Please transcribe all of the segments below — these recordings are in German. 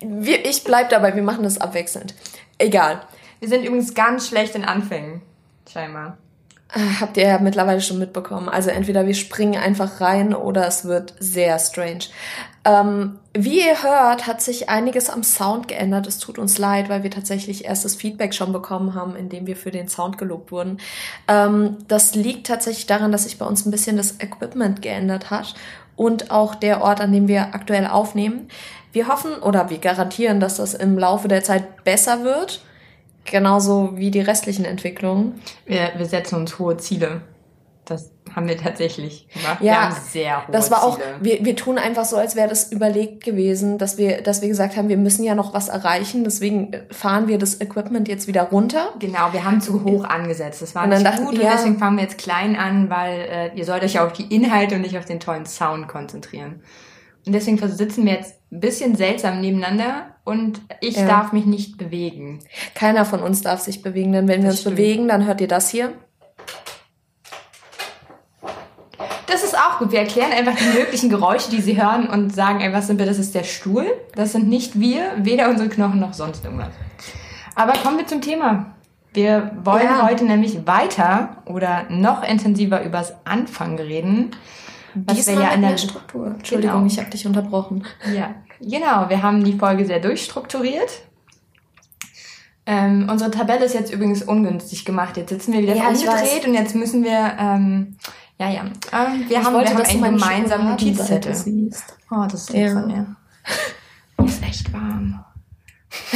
wir, ich bleib dabei, wir machen das abwechselnd. Egal. Wir sind übrigens ganz schlecht in Anfängen. Scheinbar. Äh, Habt ihr ja mittlerweile schon mitbekommen. Also entweder wir springen einfach rein oder es wird sehr strange. Ähm, wie ihr hört, hat sich einiges am Sound geändert. Es tut uns leid, weil wir tatsächlich erstes Feedback schon bekommen haben, indem wir für den Sound gelobt wurden. Ähm, das liegt tatsächlich daran, dass sich bei uns ein bisschen das Equipment geändert hat und auch der Ort, an dem wir aktuell aufnehmen. Wir hoffen oder wir garantieren, dass das im Laufe der Zeit besser wird. Genauso wie die restlichen Entwicklungen. Wir, wir setzen uns hohe Ziele. Das haben wir tatsächlich gemacht. wir Ja, haben sehr hohe das war auch, Ziele. wir, wir tun einfach so, als wäre das überlegt gewesen, dass wir, dass wir gesagt haben, wir müssen ja noch was erreichen, deswegen fahren wir das Equipment jetzt wieder runter. Genau, wir haben zu hoch angesetzt. Das war nicht dachten gut wir, und ja. deswegen fangen wir jetzt klein an, weil äh, ihr sollt euch ja auf die Inhalte und nicht auf den tollen Sound konzentrieren. Und deswegen sitzen wir jetzt ein bisschen seltsam nebeneinander und ich Ja. darf mich nicht bewegen. Keiner von uns darf sich bewegen, denn wenn wir Das uns stimmt. bewegen, dann hört ihr das hier. Das ist auch gut. Wir erklären einfach die möglichen Geräusche, die sie hören und sagen einfach simpel, das ist der Stuhl. Das sind nicht wir, weder unsere Knochen noch sonst irgendwas. Aber kommen wir zum Thema. Wir wollen Ja. heute nämlich weiter oder noch intensiver übers Anfangen reden. Was Diesmal wir ja in der Struktur. Entschuldigung, Genau. ich habe dich unterbrochen. Ja, genau. Wir haben die Folge sehr durchstrukturiert. Ähm, unsere Tabelle ist jetzt übrigens ungünstig gemacht. Jetzt sitzen wir wieder Ja, umgedreht und jetzt müssen wir, ähm, ja, ja. Ähm, wir Ich haben, wir wollte, haben dass du einen gemeinsamen Notizzettel. Oh, das ist lieb Ja. von mir. Ist echt warm.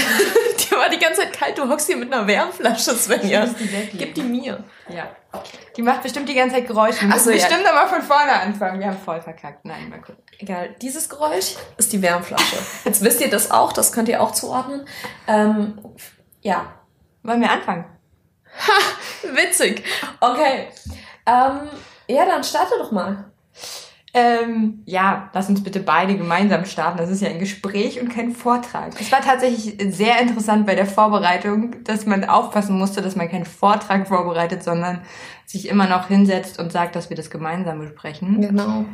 Die war die ganze Zeit kalt, du hockst hier mit einer Wärmflasche, Svenja. Die. Gib die mir. Ja. Die macht bestimmt die ganze Zeit Geräusche. Wir Ach müssen so, ja. bestimmt nochmal von vorne anfangen. Wir haben voll verkackt. Nein, mal gucken. Egal, dieses Geräusch ist die Wärmflasche. Jetzt wisst ihr das auch, das könnt ihr auch zuordnen. Ähm, ja, Wollen wir anfangen? witzig. Okay. Ähm, ja, dann starte doch mal. Ähm, ja, lass uns bitte beide gemeinsam starten. Das ist ja ein Gespräch und kein Vortrag. Es war tatsächlich sehr interessant bei der Vorbereitung, dass man aufpassen musste, dass man keinen Vortrag vorbereitet, sondern sich immer noch hinsetzt und sagt, dass wir das gemeinsam besprechen. Genau.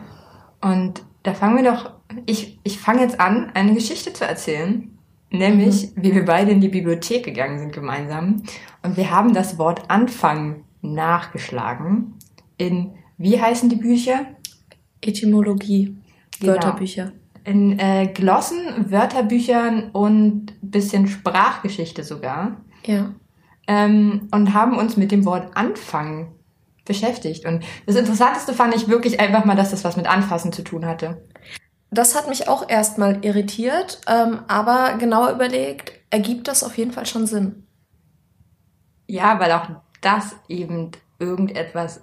Und da fangen wir doch, ich, ich fange jetzt an, eine Geschichte zu erzählen. Nämlich, wie wir beide in die Bibliothek gegangen sind gemeinsam. Und wir haben das Wort Anfang nachgeschlagen in, wie heißen die Bücher? Etymologie, Genau. Wörterbücher. In äh, Glossen, Wörterbüchern und bisschen Sprachgeschichte sogar. Ja. Ähm, und haben uns mit dem Wort Anfang beschäftigt. Und das Interessanteste fand ich wirklich einfach mal, dass das was mit Anfassen zu tun hatte. Das hat mich auch erstmal irritiert, ähm, aber genauer überlegt, ergibt das auf jeden Fall schon Sinn. Ja, weil auch das eben irgendetwas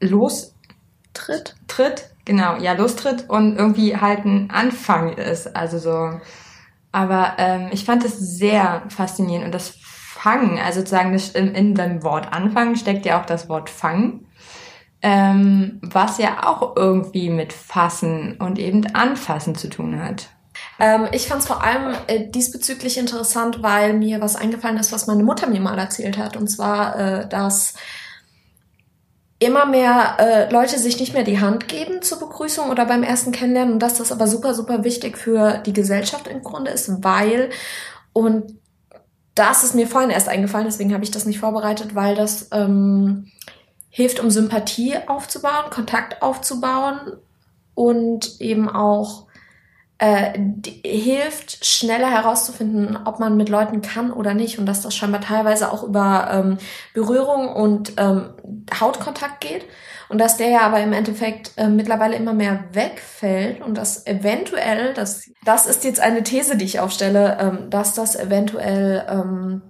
lostritt, Tritt? genau, ja, lostritt und irgendwie halt ein Anfang ist. Also so. Aber ähm, ich fand es sehr faszinierend und das Fangen, also sozusagen das, in, in dem Wort Anfang steckt ja auch das Wort Fangen, ähm, was ja auch irgendwie mit Fassen und eben Anfassen zu tun hat. Ähm, ich fand es vor allem äh, diesbezüglich interessant, weil mir was eingefallen ist, was meine Mutter mir mal erzählt hat. Und zwar, äh, dass immer mehr äh, Leute sich nicht mehr die Hand geben zur Begrüßung oder beim ersten Kennenlernen und dass das aber super, super wichtig für die Gesellschaft im Grunde ist, weil, und das ist mir vorhin erst eingefallen, deswegen habe ich das nicht vorbereitet, weil das ähm, hilft, um Sympathie aufzubauen, Kontakt aufzubauen und eben auch äh, hilft, schneller herauszufinden, ob man mit Leuten kann oder nicht und dass das scheinbar teilweise auch über ähm, Berührung und ähm, Hautkontakt geht und dass der ja aber im Endeffekt äh, mittlerweile immer mehr wegfällt und dass eventuell, das, das ist jetzt eine These, die ich aufstelle, ähm, dass das eventuell ähm,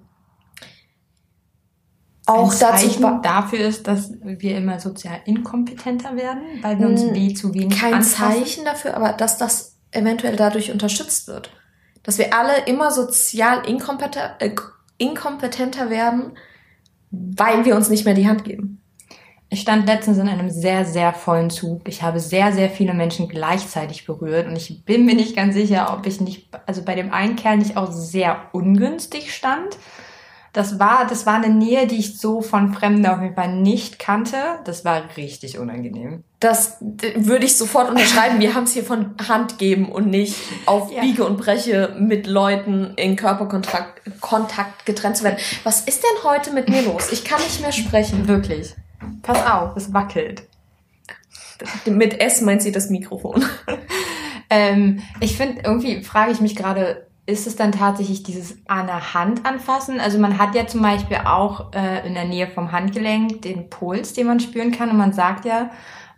auch dazu dafür ist, dass wir immer sozial inkompetenter werden, weil wir uns Mm, wie zu wenig kein anpassen. Zeichen dafür, aber dass das eventuell dadurch unterstützt wird. Dass wir alle immer sozial inkompetenter, äh, inkompetenter werden, weil wir uns nicht mehr die Hand geben. Ich stand letztens in einem sehr, sehr vollen Zug. Ich habe sehr, sehr viele Menschen gleichzeitig berührt und ich bin mir nicht ganz sicher, ob ich nicht, also bei dem einen Kerl nicht auch sehr ungünstig stand. Das war, das war eine Nähe, die ich so von Fremden auf jeden Fall nicht kannte. Das war richtig unangenehm. das würde ich sofort unterschreiben. Wir haben es hier von Hand geben und nicht auf ja. Biege und Breche mit Leuten in Körperkontakt Kontakt getrennt zu werden. Was ist denn heute mit mir los? Ich kann nicht mehr sprechen. Wirklich. Pass auf, es wackelt. Mit S meint sie das Mikrofon. ähm, ich finde, irgendwie frage ich mich gerade, ist es dann tatsächlich dieses an der Hand anfassen? Also man hat ja zum Beispiel auch äh, in der Nähe vom Handgelenk den Puls, den man spüren kann. Und man sagt ja,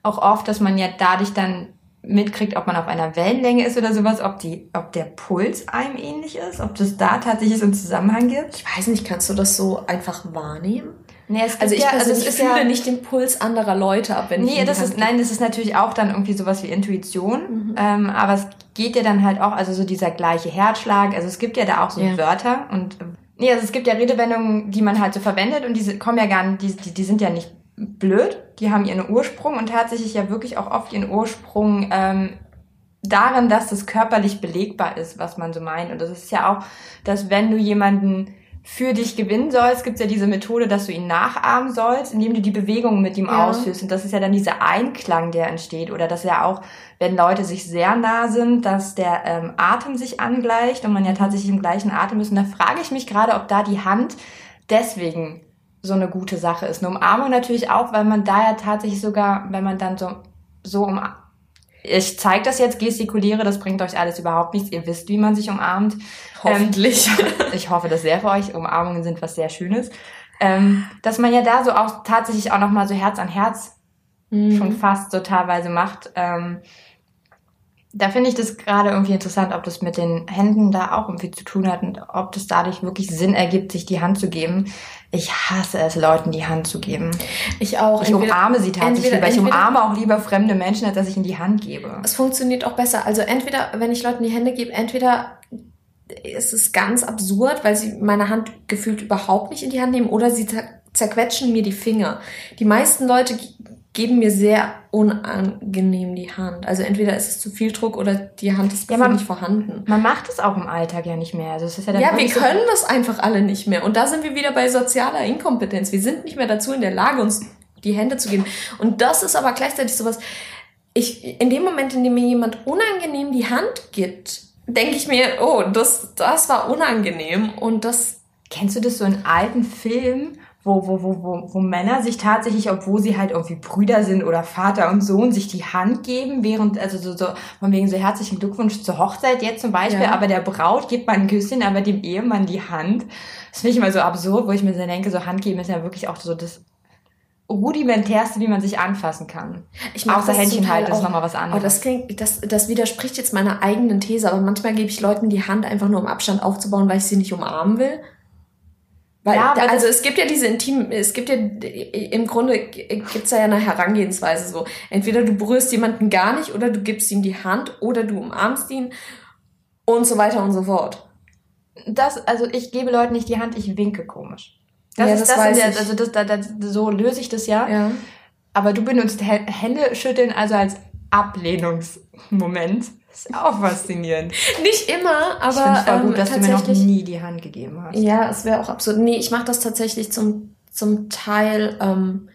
auch oft, dass man ja dadurch dann mitkriegt, ob man auf einer Wellenlänge ist oder sowas, ob die, ob der Puls einem ähnlich ist, ob das da tatsächlich so einen Zusammenhang gibt. Ich weiß nicht, kannst du das so einfach wahrnehmen? Nee, es also ich ja, also es ist fühle ja, nicht den Puls anderer Leute ab, wenn nee, ich das ist nein, das ist natürlich auch dann irgendwie sowas wie Intuition, mhm. ähm, aber es geht ja dann halt auch, also so dieser gleiche Herzschlag, also es gibt ja da auch so ja. Wörter und nee, also es gibt ja Redewendungen, die man halt so verwendet und die kommen ja gar nicht, die, die, die sind ja nicht blöd. Die haben ihren Ursprung und tatsächlich ja wirklich auch oft ihren Ursprung ähm, darin, dass das körperlich belegbar ist, was man so meint. Und das ist ja auch, dass wenn du jemanden für dich gewinnen sollst, gibt es ja diese Methode, dass du ihn nachahmen sollst, indem du die Bewegungen mit ihm ja. ausführst. Und das ist ja dann dieser Einklang, der entsteht. Oder dass ja auch, wenn Leute sich sehr nah sind, dass der ähm, Atem sich angleicht und man ja tatsächlich im gleichen Atem ist. Und da frage ich mich gerade, ob da die Hand deswegen so eine gute Sache ist. Eine Umarmung natürlich auch, weil man da ja tatsächlich sogar, wenn man dann so, so um, ich zeige das jetzt, gestikuliere, das bringt euch alles überhaupt nichts. Ihr wisst, wie man sich umarmt. Hoffentlich. Ähm, ich hoffe das sehr für euch. Umarmungen sind was sehr Schönes. Ähm, dass man ja da so auch tatsächlich auch nochmal so Herz an Herz mhm. schon fast so teilweise macht. Ähm, da finde ich das gerade irgendwie interessant, ob das mit den Händen da auch irgendwie zu tun hat und ob das dadurch wirklich Sinn ergibt, sich die Hand zu geben. Ich hasse es, Leuten die Hand zu geben. Ich auch. Ich entweder, umarme sie tatsächlich lieber. Ich umarme auch lieber fremde Menschen, als dass ich ihnen die Hand gebe. Es funktioniert auch besser. Also entweder, wenn ich Leuten die Hände gebe, entweder ist es ganz absurd, weil sie meine Hand gefühlt überhaupt nicht in die Hand nehmen oder sie zerquetschen mir die Finger. Die meisten Leute geben mir sehr unangenehm die Hand. Also entweder ist es zu viel Druck oder die Hand ist ja, man, nicht vorhanden. Man macht es auch im Alltag ja nicht mehr. Also es ist ja, ja wir können das einfach alle nicht mehr. Und da sind wir wieder bei sozialer Inkompetenz. Wir sind nicht mehr dazu in der Lage, uns die Hände zu geben. Und das ist aber gleichzeitig sowas, ich, in dem Moment, in dem mir jemand unangenehm die Hand gibt, denke ich mir, oh, das, das war unangenehm und das. Kennst du das so in alten Filmen, wo, wo, wo, wo, wo Männer sich tatsächlich, obwohl sie halt irgendwie Brüder sind oder Vater und Sohn, sich die Hand geben, während, also so, so von wegen so herzlichen Glückwunsch zur Hochzeit jetzt zum Beispiel, ja. aber der Braut gibt man ein Küsschen, aber dem Ehemann die Hand. Das finde ich immer so absurd, wo ich mir so denke, so Hand geben ist ja wirklich auch so das rudimentärste, wie man sich anfassen kann. Ich mag Außer Händchen halten ist nochmal was anderes. Oh, das klingt, das, das widerspricht jetzt meiner eigenen These, aber manchmal gebe ich Leuten die Hand einfach nur um Abstand aufzubauen, weil ich sie nicht umarmen will. Weil, ja, da, also es gibt ja diese intimen, es gibt ja, im Grunde gibt's da ja eine Herangehensweise so. Entweder du berührst jemanden gar nicht oder du gibst ihm die Hand oder du umarmst ihn und so weiter und so fort. Das, also ich gebe Leuten nicht die Hand, ich winke komisch. Das ja, ist das, das weiß der, also das, das, das, so löse ich das ja. ja. Aber du benutzt Hände schütteln also als Ablehnungsmoment. Das ist auch faszinierend. Nicht immer, aber. Ich finde es voll gut, ähm, dass du mir noch nie die Hand gegeben hast. Ja, es wäre auch absurd. Nee, ich mache das tatsächlich zum, zum Teil. Ähm,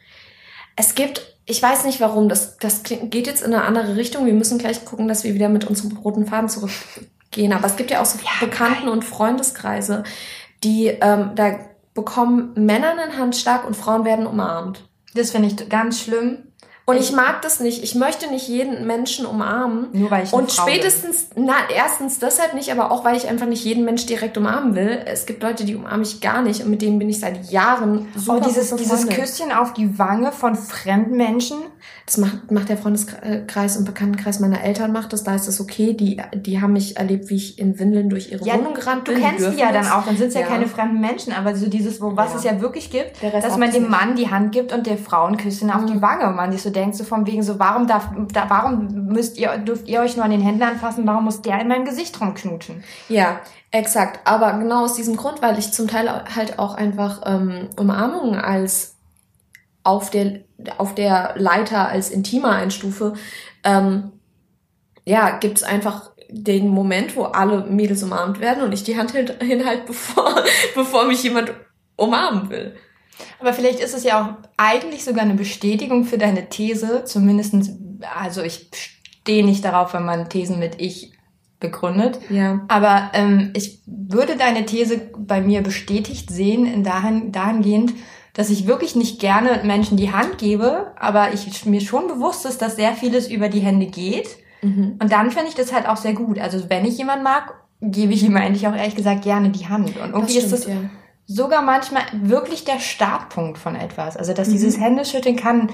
es gibt, ich weiß nicht warum, das, das geht jetzt in eine andere Richtung. Wir müssen gleich gucken, dass wir wieder mit unserem roten Faden zurückgehen. Aber es gibt ja auch so ja, Bekannten- geil. und Freundeskreise, die, ähm, da bekommen Männer einen Handschlag und Frauen werden umarmt. Das finde ich ganz schlimm. Und ich mag das nicht. Ich möchte nicht jeden Menschen umarmen. Nur weil ich eine Und Frau spätestens, bin. na, erstens deshalb nicht, aber auch weil ich einfach nicht jeden Mensch direkt umarmen will. Es gibt Leute, die umarme ich gar nicht und mit denen bin ich seit Jahren so. Oh, dieses, dieses Küsschen auf die Wange von fremden Menschen. Das macht, macht der Freundeskreis und Bekanntenkreis meiner Eltern macht das. Da ist es okay. Die, die haben mich erlebt, wie ich in Windeln durch ihre ja, Wohnung gerannt bin. Du kennst die ja dann auch. Dann sind es ja. ja. keine fremden Menschen. Aber so dieses, wo, was ja. es ja wirklich gibt, dass man dem Mann die Hand gibt und der Frau ein Küsschen mhm. auf die mhm. Wange. Und man sich so denkt, so von wegen so, warum darf, da, warum müsst ihr, dürft ihr euch nur an den Händen anfassen? Warum muss der in meinem Gesicht rumknutschen? Ja, exakt. Aber genau aus diesem Grund, weil ich zum Teil halt auch einfach ähm, Umarmungen als auf der, auf der Leiter als intimer einstufe, ähm, ja, gibt's einfach den Moment, wo alle Mädels umarmt werden und ich die Hand hinhalte, bevor, bevor mich jemand umarmen will. Aber vielleicht ist es ja auch eigentlich sogar eine Bestätigung für deine These, zumindestens, also ich stehe nicht darauf, wenn man Thesen mit ich begründet. Ja. Aber ähm, ich würde deine These bei mir bestätigt sehen, in dahin, dahingehend, dass ich wirklich nicht gerne Menschen die Hand gebe, aber ich mir schon bewusst ist, dass sehr vieles über die Hände geht. Mhm. Und dann finde ich das halt auch sehr gut. Also wenn ich jemanden mag, gebe ich ihm eigentlich auch ehrlich gesagt gerne die Hand. Und irgendwie das stimmt, ist das ja. Sogar manchmal wirklich der Startpunkt von etwas. Also dass mhm. dieses Händeschütteln kann,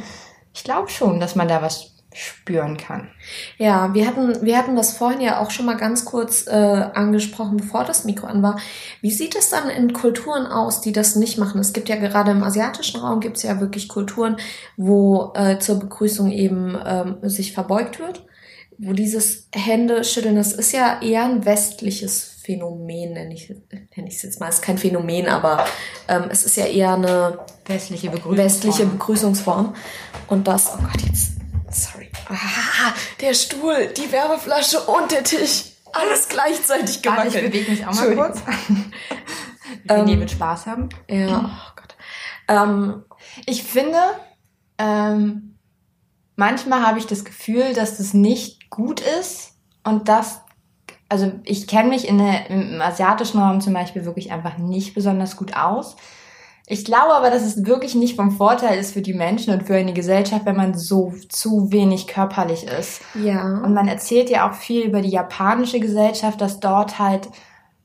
ich glaube schon, dass man da was spüren kann. Ja, wir hatten, wir hatten das vorhin ja auch schon mal ganz kurz äh, angesprochen, bevor das Mikro an war. Wie sieht es dann in Kulturen aus, die das nicht machen? Es gibt ja gerade im asiatischen Raum gibt es ja wirklich Kulturen, wo äh, zur Begrüßung eben ähm, sich verbeugt wird, wo dieses Händeschütteln, das ist ja eher ein westliches Phänomen, nenne ich nenn ich es jetzt mal. Es ist kein Phänomen, aber ähm, es ist ja eher eine westliche Begrüßungsform. westliche Begrüßungsform. Und das, oh Gott, jetzt Sorry. Ah, der Stuhl, die Wärmeflasche und der Tisch. Alles gleichzeitig gewackelt. Warte, ich bewege mich auch mal kurz. Wir ähm, mit Spaß haben. Ja, oh Gott. Ähm, ich finde, ähm, manchmal habe ich das Gefühl, dass das nicht gut ist und dass, also ich kenne mich in der, im asiatischen Raum zum Beispiel wirklich einfach nicht besonders gut aus. Ich glaube aber, dass es wirklich nicht vom Vorteil ist für die Menschen und für eine Gesellschaft, wenn man so zu wenig körperlich ist. Ja. Und man erzählt ja auch viel über die japanische Gesellschaft, dass dort halt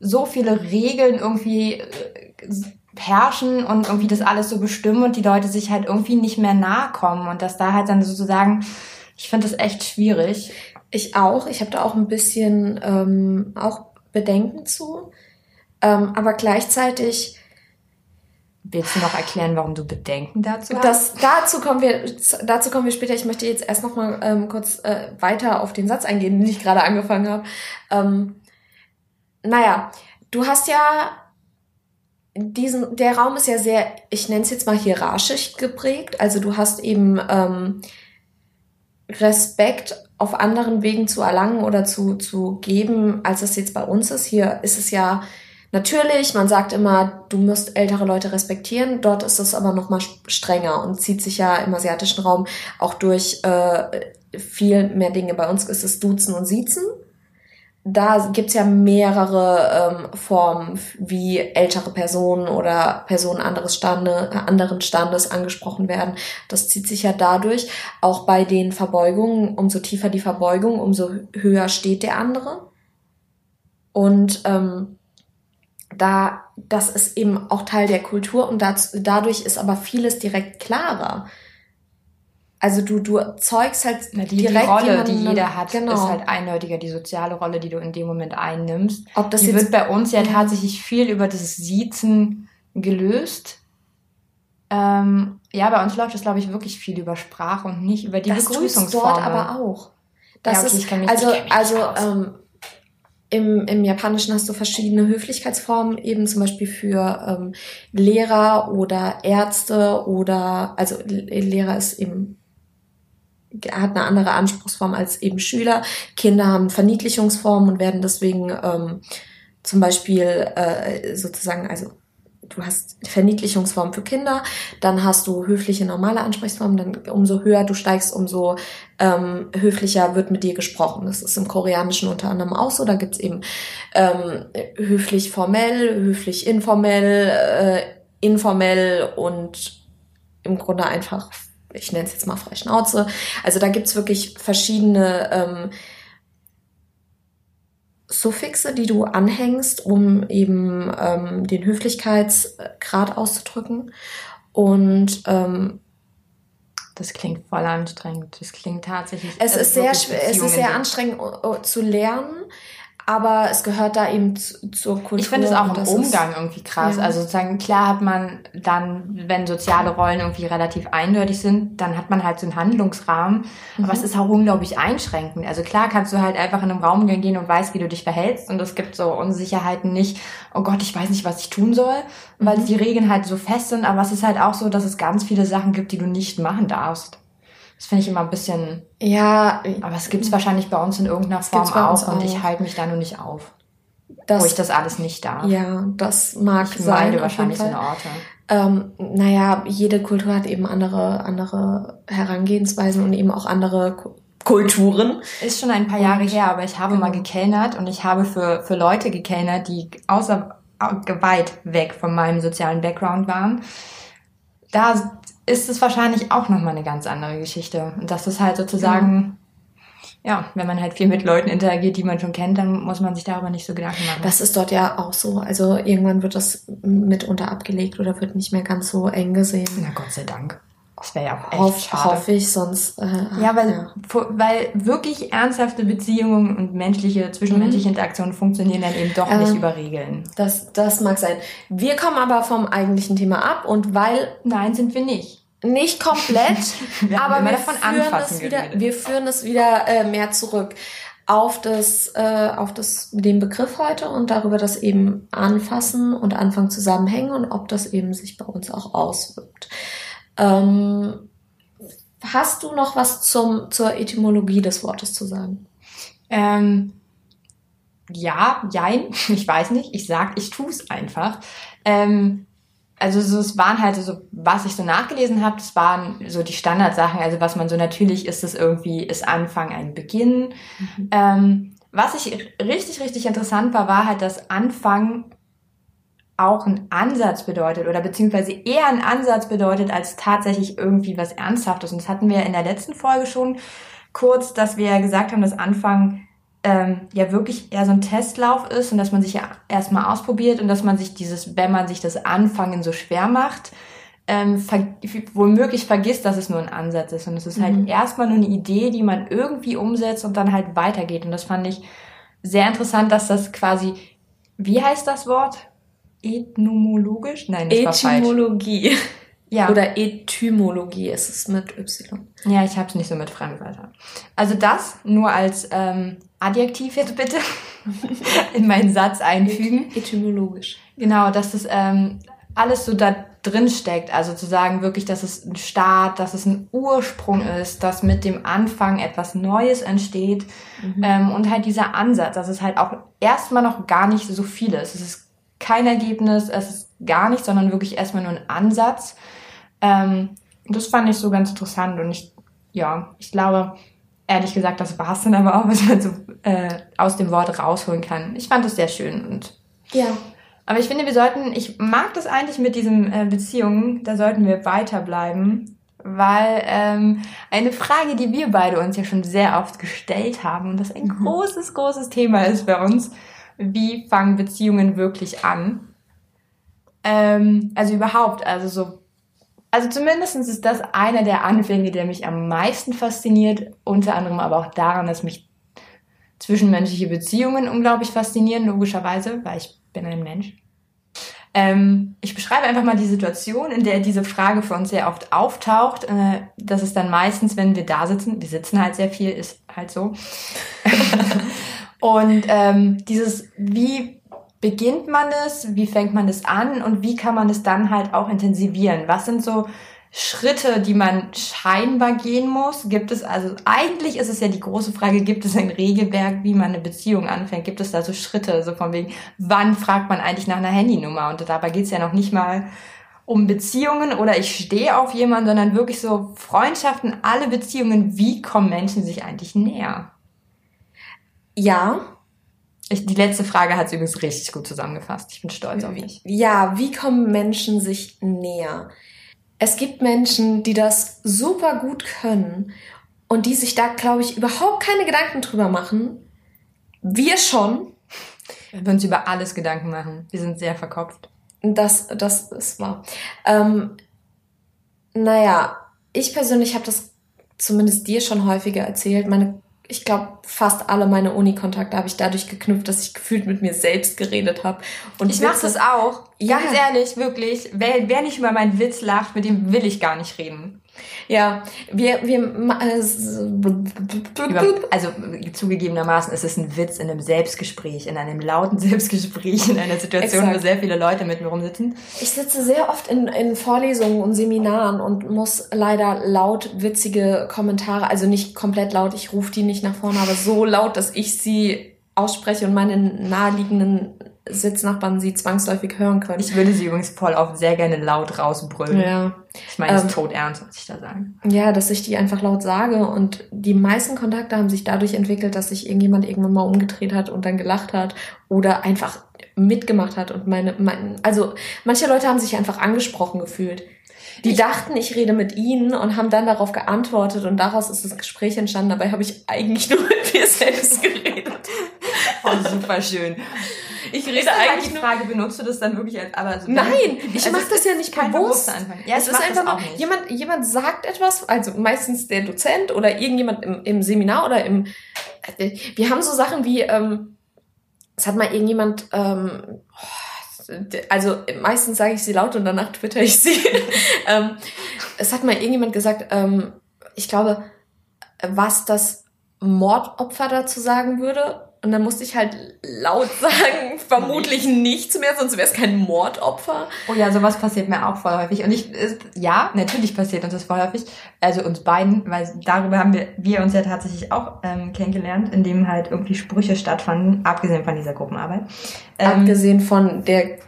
so viele Regeln irgendwie äh, herrschen und irgendwie das alles so bestimmen und die Leute sich halt irgendwie nicht mehr nahe kommen und dass da halt dann sozusagen, ich finde das echt schwierig. Ich auch. Ich habe da auch ein bisschen ähm, auch Bedenken zu. Ähm, aber gleichzeitig Willst du noch erklären, warum du Bedenken dazu hast? Das, dazu, kommen wir, dazu kommen wir später. Ich möchte jetzt erst noch mal ähm, kurz äh, weiter auf den Satz eingehen, den ich gerade angefangen habe. Ähm, naja, du hast ja diesen, der Raum ist ja sehr, ich nenne es jetzt mal hierarchisch geprägt. Also du hast eben ähm, Respekt auf anderen Wegen zu erlangen oder zu, zu geben, als es jetzt bei uns ist. Hier ist es ja Natürlich, man sagt immer, du musst ältere Leute respektieren. Dort ist es aber noch mal strenger und zieht sich ja im asiatischen Raum auch durch äh, viel mehr Dinge. Bei uns ist es Duzen und Siezen. Da gibt's ja mehrere ähm, Formen, wie ältere Personen oder Personen anderes Stande, anderen Standes angesprochen werden. Das zieht sich ja dadurch. Auch bei den Verbeugungen, umso tiefer die Verbeugung, umso höher steht der andere. Und ähm, da, das ist eben auch Teil der Kultur und das, dadurch ist aber vieles direkt klarer. Also du, du zeugst halt Na, die, direkt die Rolle, die jeder hat, genau. ist halt eindeutiger, die soziale Rolle, die du in dem Moment einnimmst. Ob das die jetzt, wird bei uns ja, tatsächlich viel über das Siezen gelöst. Ähm, ja, bei uns läuft das, glaube ich, wirklich viel über Sprache und nicht über die das Begrüßungsform. dort aber auch. Das ja, okay, ist, mich, also, also ähm, im, Im Japanischen hast du verschiedene Höflichkeitsformen, eben zum Beispiel für ähm, Lehrer oder Ärzte oder, also Lehrer ist eben, hat eine andere Anspruchsform als eben Schüler. Kinder haben Verniedlichungsformen und werden deswegen ähm, zum Beispiel äh, sozusagen, also du hast Verniedlichungsformen für Kinder, dann hast du höfliche normale Ansprechformen, dann umso höher du steigst, umso ähm, höflicher wird mit dir gesprochen. Das ist im Koreanischen unter anderem auch so. Da gibt's eben ähm, höflich formell, höflich informell, äh, informell und im Grunde einfach, ich nenne es jetzt mal frei Schnauze. Also da gibt's wirklich verschiedene ähm, Suffixe, die du anhängst, um eben ähm, den Höflichkeitsgrad auszudrücken. Und ähm, das klingt voll anstrengend. Das klingt tatsächlich. Es ist sehr schwer, es ist sehr anstrengend zu lernen aber es gehört da eben zu, zur Kultur. Ich finde es auch im Umgang irgendwie krass. Ja. Also sozusagen, klar hat man dann, wenn soziale Rollen irgendwie relativ eindeutig sind, dann hat man halt so einen Handlungsrahmen. Mhm. Aber es ist auch unglaublich einschränkend. Also klar kannst du halt einfach in einem Raum gehen und weißt, wie du dich verhältst. Und es gibt so Unsicherheiten nicht, oh Gott, ich weiß nicht, was ich tun soll, weil mhm. die Regeln halt so fest sind. Aber es ist halt auch so, dass es ganz viele Sachen gibt, die du nicht machen darfst. Das finde ich immer ein bisschen. Ja. Aber es gibt es wahrscheinlich bei uns in irgendeiner Form auch, und ich halte mich da nur nicht auf. das, wo ich das alles nicht darf. Ja, das mag ich sein. Meide wahrscheinlich so eine Orte. Ähm, naja, jede Kultur hat eben andere, andere Herangehensweisen und eben auch andere Kulturen. Ist schon ein paar Jahre und, her, aber ich habe genau. mal gekellnert und ich habe für, für Leute gekellnert, die außer weit weg von meinem sozialen Background waren. Da ist es wahrscheinlich auch nochmal eine ganz andere Geschichte. Und das ist halt sozusagen, mhm. ja, wenn man halt viel mit Leuten interagiert, die man schon kennt, dann muss man sich darüber nicht so Gedanken machen. Das ist dort ja auch so. Also irgendwann wird das mitunter abgelegt oder wird nicht mehr ganz so eng gesehen. Na Gott sei Dank. Das wäre ja auch echt Hoff, schade. Hoffe ich, sonst. Äh, ja, weil, ja. weil wirklich ernsthafte Beziehungen und menschliche, zwischenmenschliche mhm. Interaktionen funktionieren dann eben doch äh, nicht über Regeln. Das, das mag sein. Wir kommen aber vom eigentlichen Thema ab und weil. Nein, sind wir nicht. Nicht komplett, wir aber wir führen, es wieder, wir führen es wieder äh, mehr zurück auf das, äh, auf das, den Begriff heute und darüber das eben anfassen und anfangen zusammenhängen und ob das eben sich bei uns auch auswirkt. Ähm, hast du noch was zum, zur Etymologie des Wortes zu sagen? Ähm, ja, jein, ich weiß nicht. Ich sag, ich tu's einfach. Ähm, also so, es waren halt so, was ich so nachgelesen habe, das waren so die Standardsachen. Also was man so natürlich ist, es irgendwie ist Anfang ein Beginn. Mhm. Ähm, was ich richtig, richtig interessant war, war halt, dass Anfang auch ein Ansatz bedeutet oder beziehungsweise eher ein Ansatz bedeutet als tatsächlich irgendwie was Ernsthaftes. Und das hatten wir in der letzten Folge schon kurz, dass wir gesagt haben, dass Anfang ähm, ja wirklich eher so ein Testlauf ist und dass man sich ja erstmal ausprobiert und dass man sich dieses, wenn man sich das Anfangen so schwer macht, ähm, ver womöglich vergisst, dass es nur ein Ansatz ist. Und es ist halt mhm. erstmal nur eine Idee, die man irgendwie umsetzt und dann halt weitergeht. Und das fand ich sehr interessant, dass das quasi, wie heißt das Wort? Ethnomologisch? Nein, das Etymologie. war falsch. Ja. Oder Etymologie ist es mit Y. Ja, ich habe es nicht so mit Fremdwörtern. Also das nur als ähm, Adjektiv jetzt bitte in meinen Satz einfügen. Etymologisch. Genau, dass das ähm, alles so da drin steckt. Also zu sagen wirklich, dass es ein Start, dass es ein Ursprung ist, dass mit dem Anfang etwas Neues entsteht. Mhm. Ähm, und halt dieser Ansatz, dass es halt auch erstmal noch gar nicht so viel ist. Es ist kein Ergebnis, es ist gar nichts, sondern wirklich erstmal nur ein Ansatz. Ähm, das fand ich so ganz interessant und ich, ja, ich glaube, ehrlich gesagt, das war es dann aber auch, was man so äh, aus dem Wort rausholen kann. Ich fand es sehr schön und ja. Aber ich finde, wir sollten, ich mag das eigentlich mit diesen äh, Beziehungen, da sollten wir weiterbleiben, weil ähm, eine Frage, die wir beide uns ja schon sehr oft gestellt haben und das ein mhm. großes, großes Thema ist bei uns, wie fangen Beziehungen wirklich an? Ähm, also überhaupt, also so, also zumindestens ist das einer der Anfänge, der mich am meisten fasziniert, unter anderem aber auch daran, dass mich zwischenmenschliche Beziehungen unglaublich faszinieren, logischerweise, weil ich bin ein Mensch. Ähm, ich beschreibe einfach mal die Situation, in der diese Frage für uns sehr oft auftaucht. Äh, das ist dann meistens, wenn wir da sitzen. Wir sitzen halt sehr viel, ist halt so. Und ähm, dieses, wie beginnt man es, wie fängt man es an und wie kann man es dann halt auch intensivieren? Was sind so Schritte, die man scheinbar gehen muss? Gibt es, also eigentlich ist es ja die große Frage, gibt es ein Regelwerk, wie man eine Beziehung anfängt? Gibt es da so Schritte, so von wegen, wann fragt man eigentlich nach einer Handynummer? Und dabei geht's ja noch nicht mal um Beziehungen oder ich stehe auf jemanden, sondern wirklich so Freundschaften, alle Beziehungen, wie kommen Menschen sich eigentlich näher? Ja. Ich, die letzte Frage hat sie übrigens richtig gut zusammengefasst. Ich bin stolz auf mich. Ja, wie kommen Menschen sich näher? Es gibt Menschen, die das super gut können und die sich da, glaube ich, überhaupt keine Gedanken drüber machen. Wir schon. Wir würden uns über alles Gedanken machen. Wir sind sehr verkopft. Das, das ist wahr. Ähm, naja, ich persönlich habe das zumindest dir schon häufiger erzählt. Meine ich glaube, fast alle meine Uni-Kontakte habe ich dadurch geknüpft, dass ich gefühlt mit mir selbst geredet habe. Und ich mache das auch. Ja. Ganz ehrlich, wirklich. Wer, wer nicht über meinen Witz lacht, mit dem will ich gar nicht reden. Ja, wir, wir, äh, also zugegebenermaßen ist es ein Witz in einem Selbstgespräch, in einem lauten Selbstgespräch, in einer Situation, Exakt. wo sehr viele Leute mit mir rumsitzen. Ich sitze sehr oft in, in Vorlesungen und Seminaren und muss leider laut witzige Kommentare, also nicht komplett laut, ich rufe die nicht nach vorne, aber so laut, dass ich sie ausspreche und meine naheliegenden Sitznachbarn sie zwangsläufig hören können. Ich würde sie übrigens voll oft sehr gerne laut rausbrüllen. Ja. Ich meine, es Ähm, ist tot ernst, was ich da sage. Ja, dass ich die einfach laut sage und die meisten Kontakte haben sich dadurch entwickelt, dass sich irgendjemand irgendwann mal umgedreht hat und dann gelacht hat oder einfach mitgemacht hat und meine, mein, also manche Leute haben sich einfach angesprochen gefühlt. Die Ich- dachten, ich rede mit ihnen und haben dann darauf geantwortet und daraus ist das Gespräch entstanden. Dabei habe ich eigentlich nur mit mir selbst geredet. Oh, super schön. Ich Ist rede halt eigentlich die. Frage, benutzt du das dann wirklich als, aber so Nein, ich Also mache das ja nicht bewusst. Ja, es ist einfach nur, jemand, jemand sagt etwas, also meistens der Dozent oder irgendjemand im, im Seminar oder im, wir haben so Sachen wie, ähm, es hat mal irgendjemand, ähm, oh, also meistens sage ich sie laut und danach twitter ich sie. ähm, es hat mal irgendjemand gesagt, ähm, ich glaube, was das Mordopfer dazu sagen würde. Und dann musste ich halt laut sagen, vermutlich nichts mehr, sonst wäre es kein Mordopfer. Oh ja, sowas passiert mir auch voll häufig. Und ich, ist, ja, natürlich passiert uns das voll häufig. Also uns beiden, weil darüber haben wir, wir uns ja tatsächlich auch ähm, kennengelernt, indem halt irgendwie Sprüche stattfanden, abgesehen von dieser Gruppenarbeit. Ähm, Abgesehen von der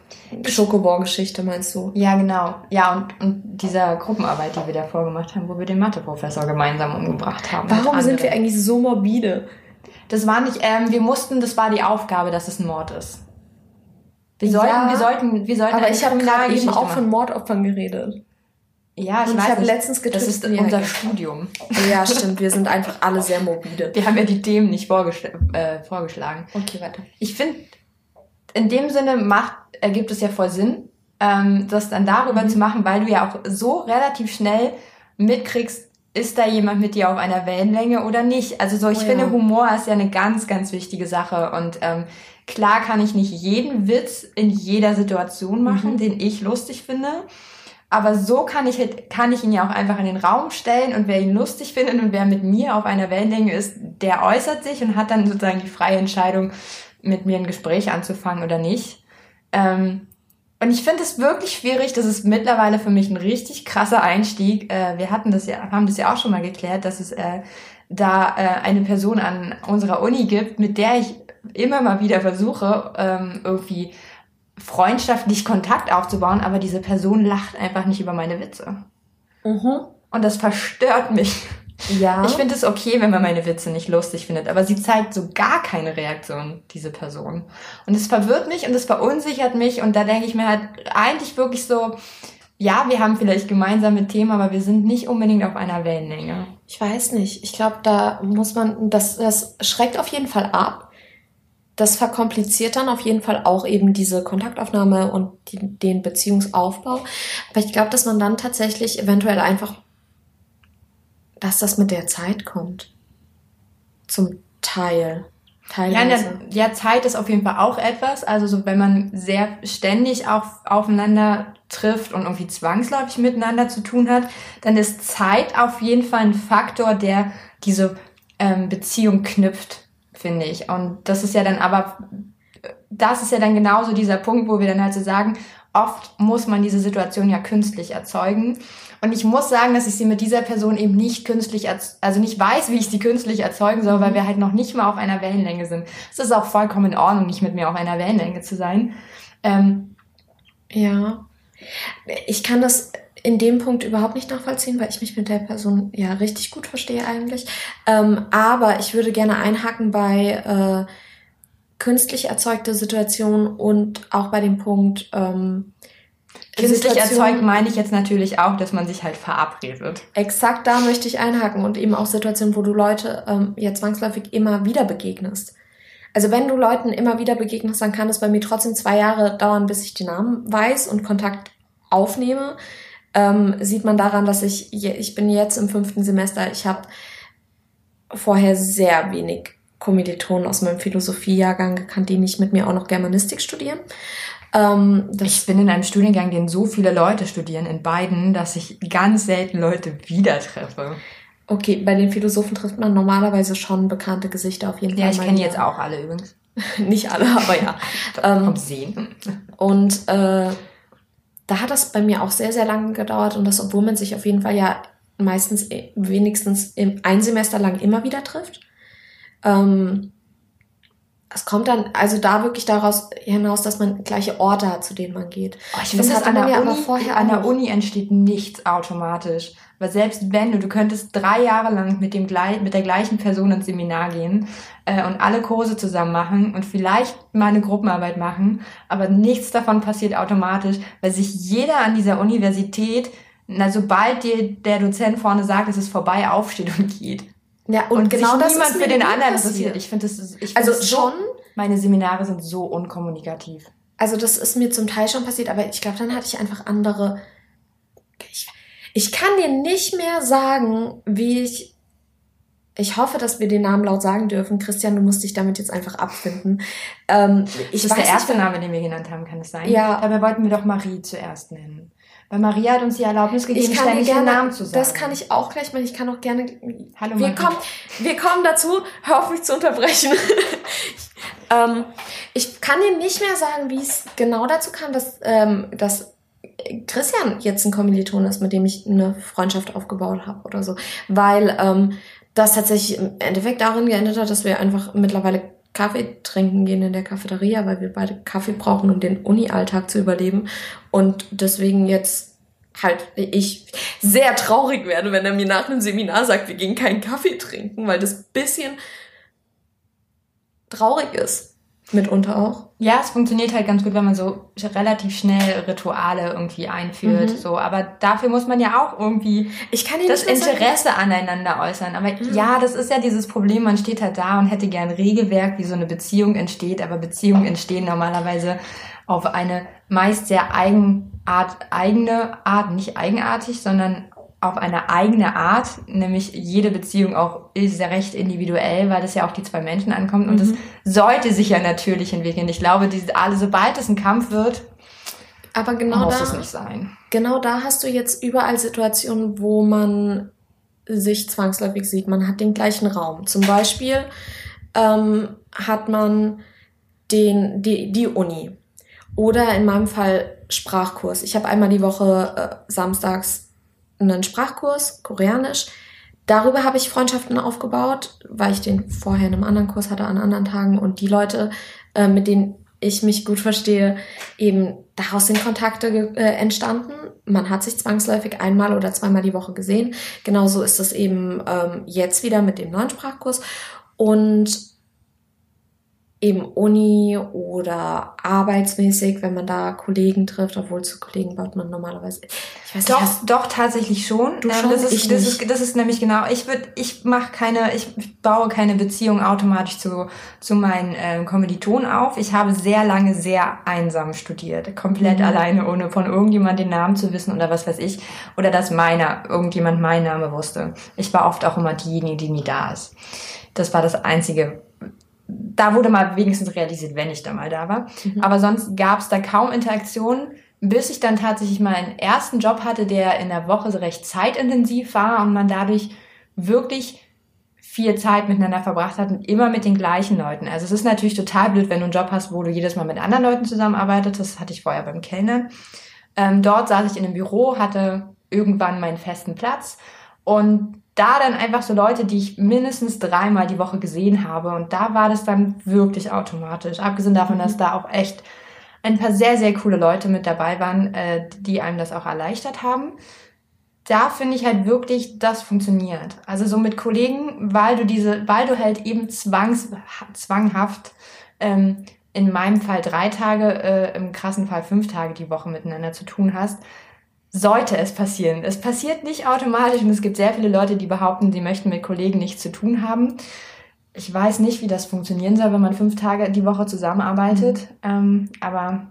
Schokobor-Geschichte, meinst du? ja, genau. Ja, und, und dieser Gruppenarbeit, die wir davor gemacht haben, wo wir den Matheprofessor gemeinsam umgebracht haben. Warum sind wir eigentlich so morbide? Das war nicht, ähm, wir mussten, das war die Aufgabe, dass es ein Mord ist. Wir sollten, Ja, wir sollten, wir sollten Aber ich habe gerade eben auch von. Mordopfern geredet. Ja, ich Und ich habe letztens Das ist unser. Studium. Ja, stimmt, wir sind einfach alle sehr morbide. Wir haben ja die Themen nicht vorgeschl äh, vorgeschlagen. Okay, weiter. Ich finde, in dem Sinne macht, ergibt es ja voll Sinn, ähm, das dann darüber Mhm. zu machen, weil du ja auch so relativ schnell mitkriegst, ist da jemand mit dir auf einer Wellenlänge oder nicht. Also so, ich Oh finde, ja. Humor ist ja eine ganz, ganz wichtige Sache. Und ähm, klar kann ich nicht jeden Witz in jeder Situation machen, Mhm. den ich lustig finde. Aber so kann ich, halt- kann ich ihn ja auch einfach in den Raum stellen und wer ihn lustig findet und wer mit mir auf einer Wellenlänge ist, der äußert sich und hat dann sozusagen die freie Entscheidung, mit mir ein Gespräch anzufangen oder nicht. Ähm, und ich finde es wirklich schwierig, das ist mittlerweile für mich ein richtig krasser Einstieg. Äh, wir hatten das ja, haben das ja auch schon mal geklärt, dass es äh, da äh, eine Person an unserer Uni gibt, mit der ich immer mal wieder versuche, ähm, irgendwie freundschaftlich Kontakt aufzubauen, aber diese Person lacht einfach nicht über meine Witze. Mhm. Und das verstört mich. Ja. Ich finde es okay, wenn man meine Witze nicht lustig findet, aber sie zeigt so gar keine Reaktion, diese Person. Und es verwirrt mich und es verunsichert mich und da denke ich mir halt eigentlich wirklich so, ja, wir haben vielleicht gemeinsame Themen, aber wir sind nicht unbedingt auf einer Wellenlänge. Ich weiß nicht. Ich glaube, da muss man, das, das schreckt auf jeden Fall ab. Das verkompliziert dann auf jeden Fall auch eben diese Kontaktaufnahme und die, den Beziehungsaufbau. Aber ich glaube, dass man dann tatsächlich eventuell einfach, dass das mit der Zeit kommt. Zum Teil. Ja, Teilweise. der, ja, Zeit ist auf jeden Fall auch etwas. Also so, wenn man sehr ständig auf, aufeinander trifft und irgendwie zwangsläufig miteinander zu tun hat, dann ist Zeit auf jeden Fall ein Faktor, der diese ähm, Beziehung knüpft, finde ich. Und das ist ja dann aber, das ist ja dann genauso dieser Punkt, wo wir dann halt so sagen, oft muss man diese Situation ja künstlich erzeugen. Und ich muss sagen, dass ich sie mit dieser Person eben nicht künstlich, also nicht weiß, wie ich sie künstlich erzeugen soll, weil wir halt noch nicht mal auf einer Wellenlänge sind. Es ist auch vollkommen in Ordnung, nicht mit mir auf einer Wellenlänge zu sein. Ähm, Ja. Ich kann das in dem Punkt überhaupt nicht nachvollziehen, weil ich mich mit der Person ja richtig gut verstehe eigentlich. Ähm, aber ich würde gerne einhaken bei äh, künstlich erzeugte Situationen und auch bei dem Punkt ähm, künstlich erzeugt meine ich jetzt natürlich auch, dass man sich halt verabredet. Exakt da möchte ich einhaken und eben auch Situationen, wo du Leute ähm, ja zwangsläufig immer wieder begegnest. Also wenn du Leuten immer wieder begegnest, dann kann es bei mir trotzdem zwei Jahre dauern, bis ich die Namen weiß und Kontakt aufnehme. Ähm, sieht man daran, dass ich, je- ich bin jetzt im fünften Semester, ich habe vorher sehr wenig Kommilitonen aus meinem Philosophiejahrgang gekannt, die nicht mit mir auch noch Germanistik studieren. Ähm, Ich bin in einem Studiengang, den so viele Leute studieren, in beiden, dass ich ganz selten Leute wieder treffe. Okay, bei den Philosophen trifft man normalerweise schon bekannte Gesichter auf jeden Fall. Ja, ich kenne jetzt auch alle übrigens. Nicht alle, aber ja. Ähm, Vom Sehen. Und äh, da hat das bei mir auch sehr, sehr lange gedauert und das, obwohl man sich auf jeden Fall ja meistens eh- wenigstens im, ein Semester lang immer wieder trifft. Ähm, es kommt dann also da wirklich daraus hinaus, dass man gleiche Orte hat, zu denen man geht. Oh, ich finde, das an der, ja Uni, vorher an der Uni entsteht nichts automatisch. Weil selbst wenn du, du könntest drei Jahre lang mit, dem, mit der gleichen Person ins Seminar gehen äh, und alle Kurse zusammen machen und vielleicht mal eine Gruppenarbeit machen, aber nichts davon passiert automatisch, weil sich jeder an dieser Universität, na, sobald dir der Dozent vorne sagt, es ist vorbei, aufsteht und geht. Ja, und, und genau das niemand ist für den anderen interessiert. Ich finde das, ich also das schon. meine Seminare sind so unkommunikativ. Also das ist mir zum Teil schon passiert, aber ich glaube, dann hatte ich einfach andere. Ich, ich kann dir nicht mehr sagen, wie ich. Ich hoffe, dass wir den Namen laut sagen dürfen. Christian, du musst dich damit jetzt einfach abfinden. Ähm, ich das ist der erste Name, den wir genannt haben, kann es sein? Ja. Dabei wollten wir doch Marie zuerst nennen. Weil Maria hat uns die Erlaubnis gegeben, ständig gerne, Namen zu sagen. Das kann ich auch gleich machen. Ich kann auch gerne. Hallo wir kommen, wir kommen dazu. Hör auf mich zu unterbrechen. ähm, ich kann dir nicht mehr sagen, wie es genau dazu kam, dass, ähm, dass Christian jetzt ein Kommiliton ist, mit dem ich eine Freundschaft aufgebaut habe oder so. Weil ähm, das tatsächlich im Endeffekt darin geendet hat, dass wir einfach mittlerweile Kaffee trinken gehen in der Cafeteria, weil wir beide Kaffee brauchen, um den Uni-Alltag zu überleben. Und deswegen jetzt halt ich sehr traurig werde, wenn er mir nach einem Seminar sagt, wir gehen keinen Kaffee trinken, weil das bisschen traurig ist mitunter auch. Ja, es funktioniert halt ganz gut, wenn man so relativ schnell Rituale irgendwie einführt. Mhm. So, aber dafür muss man ja auch irgendwie das Interesse aneinander äußern. Aber mhm. ja, das ist ja dieses Problem, man steht halt da und hätte gern Regelwerk, wie so eine Beziehung entsteht, aber Beziehungen entstehen normalerweise auf eine meist sehr eigenart, eigene Art, nicht eigenartig, sondern auf eine eigene Art, nämlich jede Beziehung auch ist ja recht individuell, weil das ja auch die zwei Menschen ankommt und das mhm. sollte sich ja natürlich entwickeln. Ich glaube, diese, alle, sobald es ein Kampf wird, aber genau muss da, es nicht sein. Genau da hast du jetzt überall Situationen, wo man sich zwangsläufig sieht. Man hat den gleichen Raum. Zum Beispiel ähm, hat man den, die, die Uni oder in meinem Fall Sprachkurs. Ich habe einmal die Woche äh, samstags einen Sprachkurs, Koreanisch. Darüber habe ich Freundschaften aufgebaut, weil ich den vorher in einem anderen Kurs hatte an anderen Tagen und die Leute, äh, mit denen ich mich gut verstehe, eben daraus sind Kontakte äh, entstanden. Man hat sich zwangsläufig einmal oder zweimal die Woche gesehen. Genauso ist es eben ähm, jetzt wieder mit dem neuen Sprachkurs. Und eben Uni oder arbeitsmäßig, wenn man da Kollegen trifft, obwohl zu Kollegen baut man normalerweise. Ich weiß doch, nicht, doch tatsächlich schon. Du ähm, schon das, ist, ich das, ist, das ist nämlich genau. Ich würde, ich mache keine, ich baue keine Beziehung automatisch zu zu meinen äh, Kommilitonen auf. Ich habe sehr lange sehr einsam studiert, komplett mhm. alleine, ohne von irgendjemand den Namen zu wissen oder was weiß ich oder dass meiner irgendjemand meinen Namen wusste. Ich war oft auch immer diejenige, die nie da ist. Das war das einzige da wurde mal wenigstens realisiert, wenn ich da mal da war. Mhm. Aber sonst gab es da kaum Interaktionen, bis ich dann tatsächlich mal einen ersten Job hatte, der in der Woche recht zeitintensiv war und man dadurch wirklich viel Zeit miteinander verbracht hat und immer mit den gleichen Leuten. Also es ist natürlich total blöd, wenn du einen Job hast, wo du jedes Mal mit anderen Leuten zusammenarbeitest. Das hatte ich vorher beim Kellnern. Ähm, dort saß ich in einem Büro, hatte irgendwann meinen festen Platz und da dann einfach so Leute, die ich mindestens dreimal die Woche gesehen habe. Und da war das dann wirklich automatisch. Abgesehen davon, dass mhm. da auch echt ein paar sehr, sehr coole Leute mit dabei waren, äh, die einem das auch erleichtert haben. Da finde ich halt wirklich, das funktioniert. Also so mit Kollegen, weil du diese, weil du halt eben zwangs, zwanghaft ähm, in meinem Fall drei Tage, äh, im krassen Fall fünf Tage die Woche miteinander zu tun hast, sollte es passieren. Es passiert nicht automatisch und es gibt sehr viele Leute, die behaupten, sie möchten mit Kollegen nichts zu tun haben. Ich weiß nicht, wie das funktionieren soll, wenn man fünf Tage die Woche zusammenarbeitet. Mhm. Ähm, aber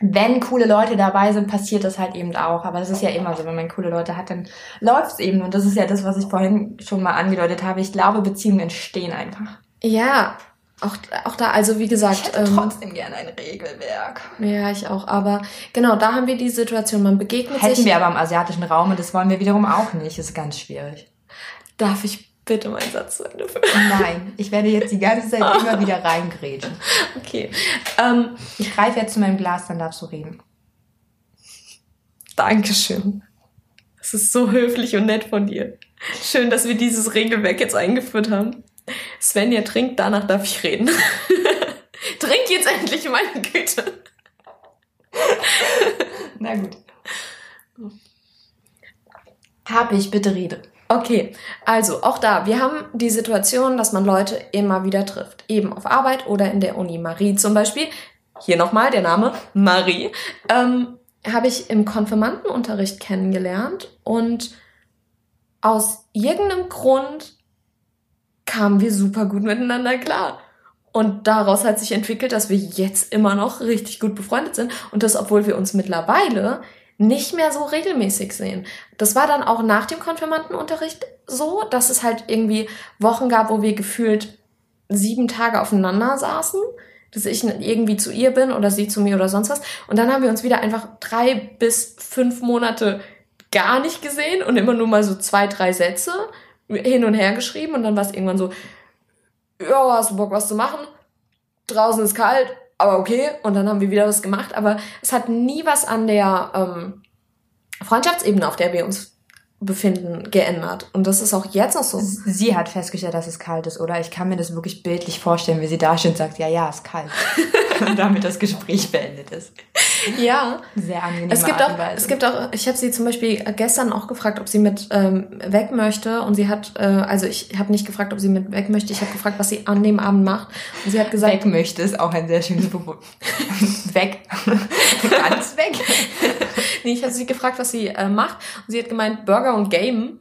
wenn coole Leute dabei sind, passiert das halt eben auch. Aber das ist ja immer so, wenn man coole Leute hat, dann läuft's eben. Und das ist ja das, was ich vorhin schon mal angedeutet habe. Ich glaube, Beziehungen entstehen einfach. Ja, auch, auch da, also wie gesagt. Ich hätte ähm, trotzdem gerne ein Regelwerk. Ja, ich auch. Aber genau, da haben wir die Situation, man begegnet Hätten sich. Hätten wir aber im asiatischen Raum und das wollen wir wiederum auch nicht. Das ist ganz schwierig. Darf ich bitte meinen Satz zu Ende führen? Nein, ich werde jetzt die ganze Zeit immer wieder reingrätschen. Okay. Ähm, ich greife jetzt zu meinem Glas, dann darfst du reden. Dankeschön. Das ist so höflich und nett von dir. Schön, dass wir dieses Regelwerk jetzt eingeführt haben. Svenja trinkt, danach darf ich reden. trink jetzt endlich meine Güte. Na gut. Hab ich, bitte rede. Okay, also auch da, wir haben die Situation, dass man Leute immer wieder trifft. Eben auf Arbeit oder in der Uni. Marie zum Beispiel, hier nochmal der Name Marie, ähm, habe ich im Konfirmandenunterricht kennengelernt und aus irgendeinem Grund kamen wir super gut miteinander klar. Und daraus hat sich entwickelt, dass wir jetzt immer noch richtig gut befreundet sind und das, obwohl wir uns mittlerweile nicht mehr so regelmäßig sehen. Das war dann auch nach dem Konfirmandenunterricht so, dass es halt irgendwie Wochen gab, wo wir gefühlt sieben Tage aufeinander saßen, dass ich irgendwie zu ihr bin oder sie zu mir oder sonst was. Und dann haben wir uns wieder einfach drei bis fünf Monate gar nicht gesehen und immer nur mal so zwei, drei Sätze hin und her geschrieben und dann war es irgendwann so, ja, hast du Bock was zu machen? Draußen ist kalt, aber okay. Und dann haben wir wieder was gemacht. Aber es hat nie was an der ähm, Freundschaftsebene, auf der wir uns befinden, geändert. Und das ist auch jetzt noch so. Sie hat festgestellt, dass es kalt ist, oder? Ich kann mir das wirklich bildlich vorstellen, wie sie da steht und sagt, ja, ja, es ist kalt. und damit das Gespräch beendet ist. Ja. Sehr angenehm. Es gibt auch, es gibt auch, ich habe sie zum Beispiel gestern auch gefragt, ob sie mit ähm, weg möchte. Und sie hat, äh, also ich habe nicht gefragt, ob sie mit weg möchte. Ich habe gefragt, was sie an dem Abend macht. Und sie hat gesagt, weg möchte ist auch ein sehr schönes Verbot. weg, ganz weg. Nee, ich habe sie gefragt, was sie äh, macht. Und sie hat gemeint, Burger und Game.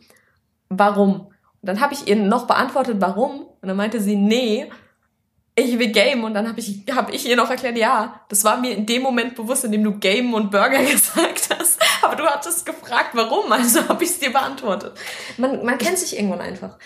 Warum? Und dann habe ich ihr noch beantwortet, warum. Und dann meinte sie, nee, ich will Game. Und dann habe ich, hab ich ihr noch erklärt, ja, das war mir in dem Moment bewusst, in dem du Game und Burger gesagt hast. Aber du hattest gefragt, warum. Also habe ich es dir beantwortet. Man, man kennt sich irgendwann einfach.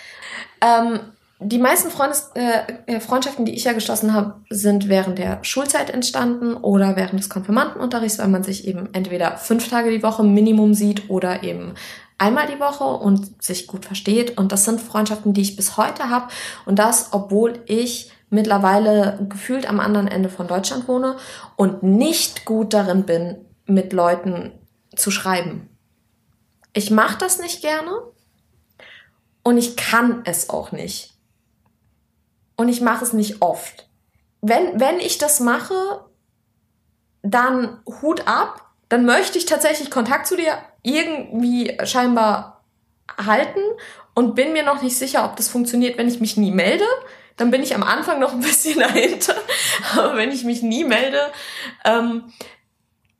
Ähm, die meisten Freundes, äh, Freundschaften, die ich ja geschlossen habe, sind während der Schulzeit entstanden oder während des Konfirmandenunterrichts, weil man sich eben entweder fünf Tage die Woche Minimum sieht oder eben einmal die Woche und sich gut versteht. Und das sind Freundschaften, die ich bis heute habe. Und das, obwohl ich mittlerweile gefühlt am anderen Ende von Deutschland wohne und nicht gut darin bin, mit Leuten zu schreiben. Ich mache das nicht gerne und ich kann es auch nicht. Und ich mache es nicht oft. Wenn, wenn ich das mache, dann Hut ab, dann möchte ich tatsächlich Kontakt zu dir irgendwie scheinbar halten und bin mir noch nicht sicher, ob das funktioniert, wenn ich mich nie melde dann bin ich am Anfang noch ein bisschen dahinter. Aber wenn ich mich nie melde, ähm,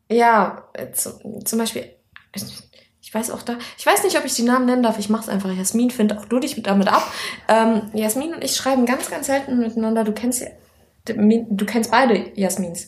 ja, zum, zum Beispiel, ich weiß auch da, ich weiß nicht, ob ich die Namen nennen darf, ich mach's einfach. Jasmin, find auch du dich damit ab. Ähm, Jasmin und ich schreiben ganz, ganz selten miteinander. Du kennst, du kennst beide Jasmins.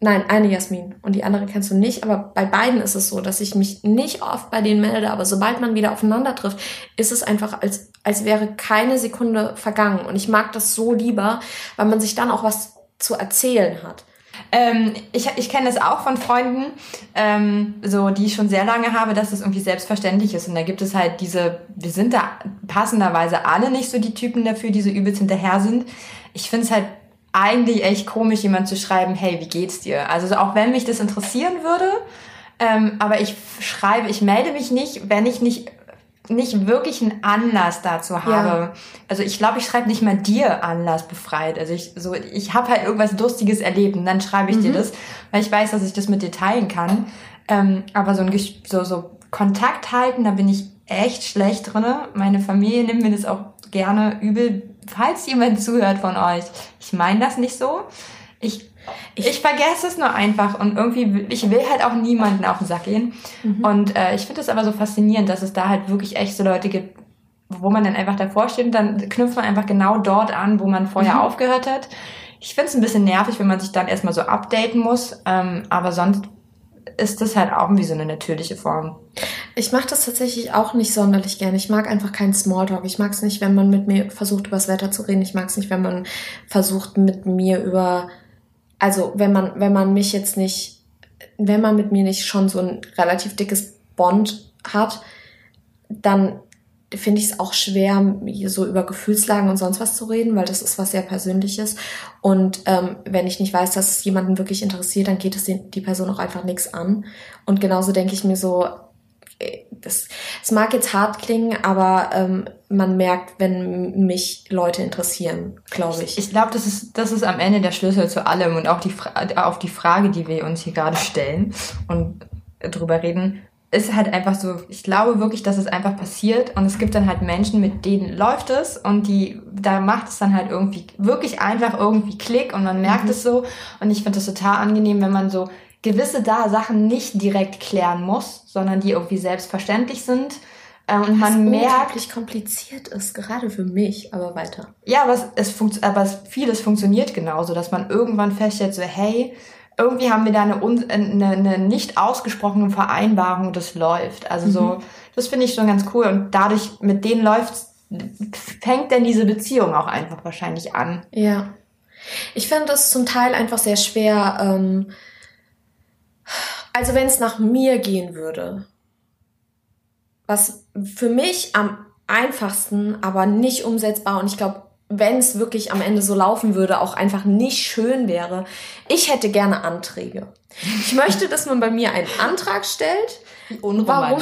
Nein, eine Jasmin und die andere kennst du nicht, aber bei beiden ist es so, dass ich mich nicht oft bei denen melde, aber sobald man wieder aufeinander trifft, ist es einfach, als, als wäre keine Sekunde vergangen. Und ich mag das so lieber, weil man sich dann auch was zu erzählen hat. Ähm, ich ich kenne das auch von Freunden, ähm, so die ich schon sehr lange habe, dass es irgendwie selbstverständlich ist. Und da gibt es halt diese, wir sind da passenderweise alle nicht so die Typen dafür, die so übelst hinterher sind. Ich finde es halt eigentlich echt komisch, jemand zu schreiben, hey, wie geht's dir? Also auch wenn mich das interessieren würde, ähm, aber ich schreibe, ich melde mich nicht, wenn ich nicht nicht wirklich einen Anlass dazu habe. Ja. Also ich glaube, ich schreibe nicht mal dir Anlass befreit. Also ich so, ich habe halt irgendwas Lustiges erlebt und dann schreibe ich mhm. dir das, weil ich weiß, dass ich das mit dir teilen kann. Ähm, aber so ein so, so Kontakt halten, da bin ich echt schlecht drinne. Meine Familie nimmt mir das auch gerne übel, falls jemand zuhört von euch, ich meine das nicht so. Ich, ich, ich vergesse es nur einfach und irgendwie, ich will halt auch niemanden auf den Sack gehen. Mhm. Und äh, ich finde es aber so faszinierend, dass es da halt wirklich echt so Leute gibt, wo man dann einfach davor steht und dann knüpft man einfach genau dort an, wo man vorher mhm. aufgehört hat. Ich finde es ein bisschen nervig, wenn man sich dann erstmal so updaten muss, ähm, aber sonst ist das halt auch wie so eine natürliche Form. Ich mache das tatsächlich auch nicht sonderlich gerne. Ich mag einfach keinen Smalltalk. Ich mag es nicht, wenn man mit mir versucht, über das Wetter zu reden. Ich mag es nicht, wenn man versucht, mit mir über, also wenn man, wenn man mich jetzt nicht, wenn man mit mir nicht schon so ein relativ dickes Bond hat, dann finde ich es auch schwer, so über Gefühlslagen und sonst was zu reden, weil das ist was sehr Persönliches. Und ähm, wenn ich nicht weiß, dass es jemanden wirklich interessiert, dann geht es die Person auch einfach nichts an. Und genauso denke ich mir so, das, es mag jetzt hart klingen, aber ähm, man merkt, wenn mich Leute interessieren, glaube ich. Ich glaube, das ist, das ist am Ende der Schlüssel zu allem und auch die, auf die Frage, die wir uns hier gerade stellen und drüber reden, ist halt einfach so, ich glaube wirklich, dass es einfach passiert und es gibt dann halt Menschen, mit denen läuft es und die, da macht es dann halt irgendwie wirklich einfach irgendwie Klick und man merkt mhm. es so und ich finde das total angenehm, wenn man so gewisse da Sachen nicht direkt klären muss, sondern die irgendwie selbstverständlich sind. Äh, und man merkt, wie kompliziert ist, gerade für mich, aber weiter. Ja, aber es, es funkt, aber es, vieles funktioniert genauso, dass man irgendwann feststellt, so, hey, irgendwie haben wir da eine, eine, eine nicht ausgesprochene Vereinbarung, das läuft. Also so, mhm. das finde ich schon ganz cool. Und dadurch, mit denen läuft, fängt denn diese Beziehung auch einfach wahrscheinlich an. Ja. Ich finde es zum Teil einfach sehr schwer. Ähm, also wenn es nach mir gehen würde, was für mich am einfachsten, aber nicht umsetzbar und ich glaube wenn es wirklich am Ende so laufen würde, auch einfach nicht schön wäre. Ich hätte gerne Anträge. Ich möchte, dass man bei mir einen Antrag stellt. Warum?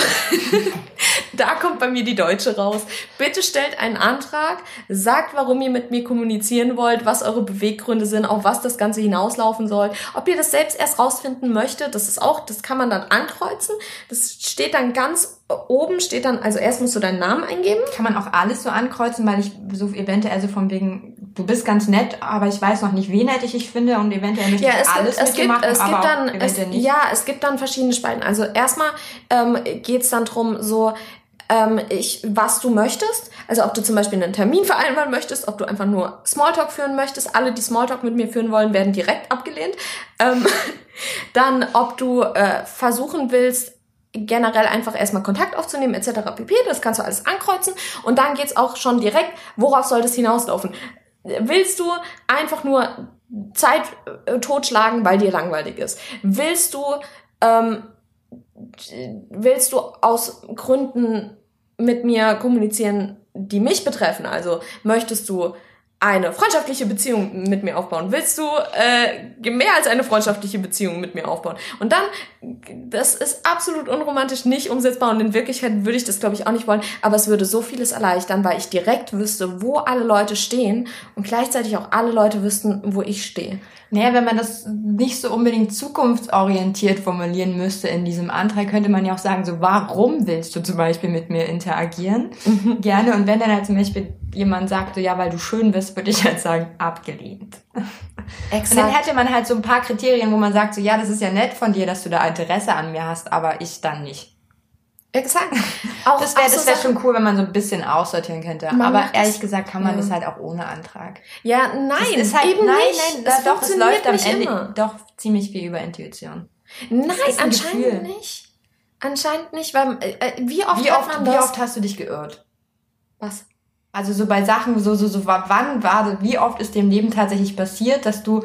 da kommt bei mir die Deutsche raus. Bitte stellt einen Antrag, sagt, warum ihr mit mir kommunizieren wollt, was eure Beweggründe sind, auf was das Ganze hinauslaufen soll. Ob ihr das selbst erst rausfinden möchtet, das ist auch, das kann man dann ankreuzen. Das steht dann ganz oben steht dann, also erst musst du deinen Namen eingeben. Kann man auch alles so ankreuzen, weil ich so eventuell so von wegen, du bist ganz nett, aber ich weiß noch nicht, wen nett ich finde und eventuell möchte ja, ich alles gibt, es gibt, machen, es gibt dann, es, Ja, es gibt dann verschiedene Spalten. Also erstmal ähm, geht dann drum so, ähm, ich, was du möchtest. Also ob du zum Beispiel einen Termin vereinbaren möchtest, ob du einfach nur Smalltalk führen möchtest. Alle, die Smalltalk mit mir führen wollen, werden direkt abgelehnt. Ähm, dann, ob du äh, versuchen willst, generell einfach erstmal Kontakt aufzunehmen etc. pp. Das kannst du alles ankreuzen und dann geht's auch schon direkt, worauf soll das hinauslaufen? Willst du einfach nur Zeit äh, totschlagen, weil dir langweilig ist? Willst du ähm, willst du aus Gründen mit mir kommunizieren, die mich betreffen? Also möchtest du eine freundschaftliche Beziehung mit mir aufbauen? Willst du äh, mehr als eine freundschaftliche Beziehung mit mir aufbauen? Und dann, das ist absolut unromantisch, nicht umsetzbar und in Wirklichkeit würde ich das, glaube ich, auch nicht wollen, aber es würde so vieles erleichtern, weil ich direkt wüsste, wo alle Leute stehen und gleichzeitig auch alle Leute wüssten, wo ich stehe. Naja, wenn man das nicht so unbedingt zukunftsorientiert formulieren müsste in diesem Antrag, könnte man ja auch sagen, so, warum willst du zum Beispiel mit mir interagieren? Mhm. Gerne. Und wenn dann halt zum Beispiel jemand sagt, so, ja, weil du schön bist, würde ich halt sagen, abgelehnt. Exakt. Und dann hätte man halt so ein paar Kriterien, wo man sagt, so, ja, das ist ja nett von dir, dass du da Interesse an mir hast, aber ich dann nicht. Exakt. Auch, das wäre so wär schon cool, wenn man so ein bisschen aussortieren könnte. Aber ehrlich gesagt kann man ja. das halt auch ohne Antrag. Ja, nein, das ist halt, eben nein, nicht. nein, das, das doch, es läuft am Ende immer. doch ziemlich viel über Intuition. Nein, anscheinend Gefühl. nicht. Anscheinend nicht, weil äh, äh wie oft wie oft, wie oft hast du dich geirrt? Was? Also so bei Sachen, so so so wann war, wie oft ist dem Leben tatsächlich passiert, dass du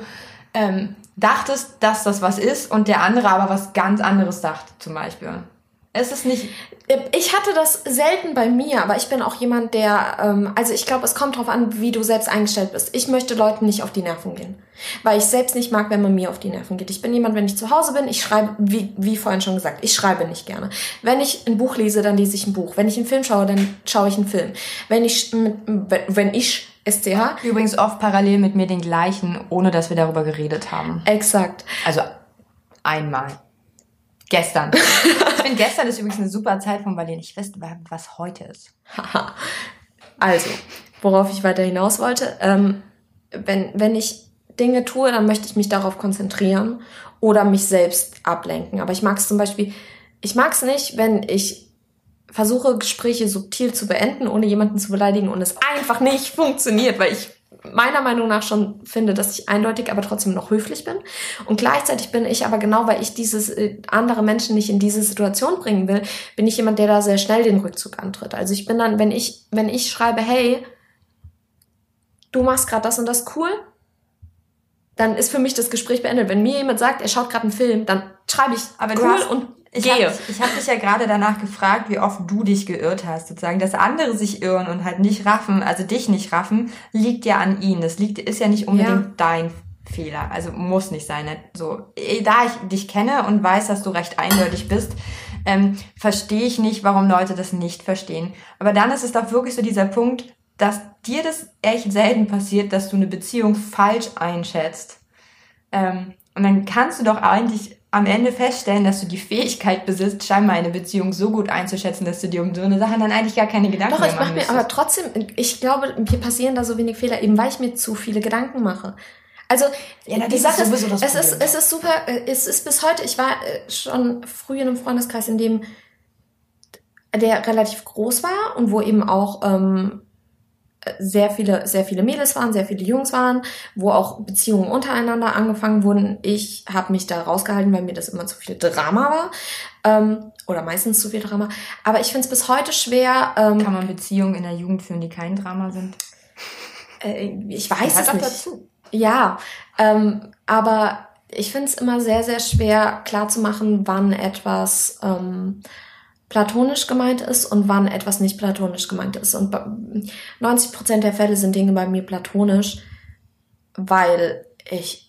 ähm, dachtest, dass das was ist und der andere aber was ganz anderes dachte, zum Beispiel. Es ist nicht. Ich hatte das selten bei mir, aber ich bin auch jemand, der, ähm, also ich glaube, es kommt darauf an, wie du selbst eingestellt bist. Ich möchte Leuten nicht auf die Nerven gehen, weil ich selbst nicht mag, wenn man mir auf die Nerven geht. Ich bin jemand, wenn ich zu Hause bin, ich schreibe, wie, wie vorhin schon gesagt, ich schreibe nicht gerne. Wenn ich ein Buch lese, dann lese ich ein Buch. Wenn ich einen Film schaue, dann schaue ich einen Film. Wenn ich, wenn ich SCH. Übrigens oft parallel mit mir den gleichen, ohne dass wir darüber geredet haben. Exakt. Also einmal. Gestern. ich finde, gestern ist übrigens eine super Zeit von Berlin. Ich weiß, was heute ist. also, worauf ich weiter hinaus wollte. Ähm, wenn, wenn ich Dinge tue, dann möchte ich mich darauf konzentrieren oder mich selbst ablenken. Aber ich mag es zum Beispiel, ich mag es nicht, wenn ich versuche, Gespräche subtil zu beenden, ohne jemanden zu beleidigen und es einfach nicht funktioniert, weil ich meiner Meinung nach schon finde, dass ich eindeutig, aber trotzdem noch höflich bin. Und gleichzeitig bin ich aber genau, weil ich dieses äh, andere Menschen nicht in diese Situation bringen will, bin ich jemand, der da sehr schnell den Rückzug antritt. Also ich bin dann, wenn ich, wenn ich schreibe, hey, du machst gerade das und das cool, dann ist für mich das Gespräch beendet. Wenn mir jemand sagt, er schaut gerade einen Film, dann schreibe ich aber cool und ich gehe. Hab, ich habe dich ja gerade danach gefragt, wie oft du dich geirrt hast, sozusagen. Dass andere sich irren und halt nicht raffen, also dich nicht raffen, liegt ja an ihnen. Das liegt, ist ja nicht unbedingt ja. dein Fehler. Also muss nicht sein. Ne? So, eh, da ich dich kenne und weiß, dass du recht eindeutig bist, ähm, verstehe ich nicht, warum Leute das nicht verstehen. Aber dann ist es doch wirklich so dieser Punkt, dass dir das echt selten passiert, dass du eine Beziehung falsch einschätzt. Ähm, und dann kannst du doch eigentlich am Ende feststellen, dass du die Fähigkeit besitzt, scheinbar eine Beziehung so gut einzuschätzen, dass du dir um so eine Sache dann eigentlich gar keine Gedanken Doch, mehr ich mache mir aber trotzdem, ich glaube, mir passieren da so wenig Fehler, eben weil ich mir zu viele Gedanken mache. Also ja, die Sache ist, ist es ist, es ist super, äh, es ist bis heute, ich war äh, schon früh in einem Freundeskreis, in dem der relativ groß war und wo eben auch ähm, sehr viele, sehr viele Mädels waren, sehr viele Jungs waren, wo auch Beziehungen untereinander angefangen wurden. Ich habe mich da rausgehalten, weil mir das immer zu viel Drama war. Ähm, oder meistens zu viel Drama. Aber ich finde es bis heute schwer. Ähm, Kann man Beziehungen in der Jugend führen, die kein Drama sind? Äh, ich weiß es nicht. Dazu. Ja, ähm, aber ich finde es immer sehr, sehr schwer klarzumachen, wann etwas ähm, platonisch gemeint ist und wann etwas nicht platonisch gemeint ist. Und 90 Prozent der Fälle sind Dinge bei mir platonisch, weil ich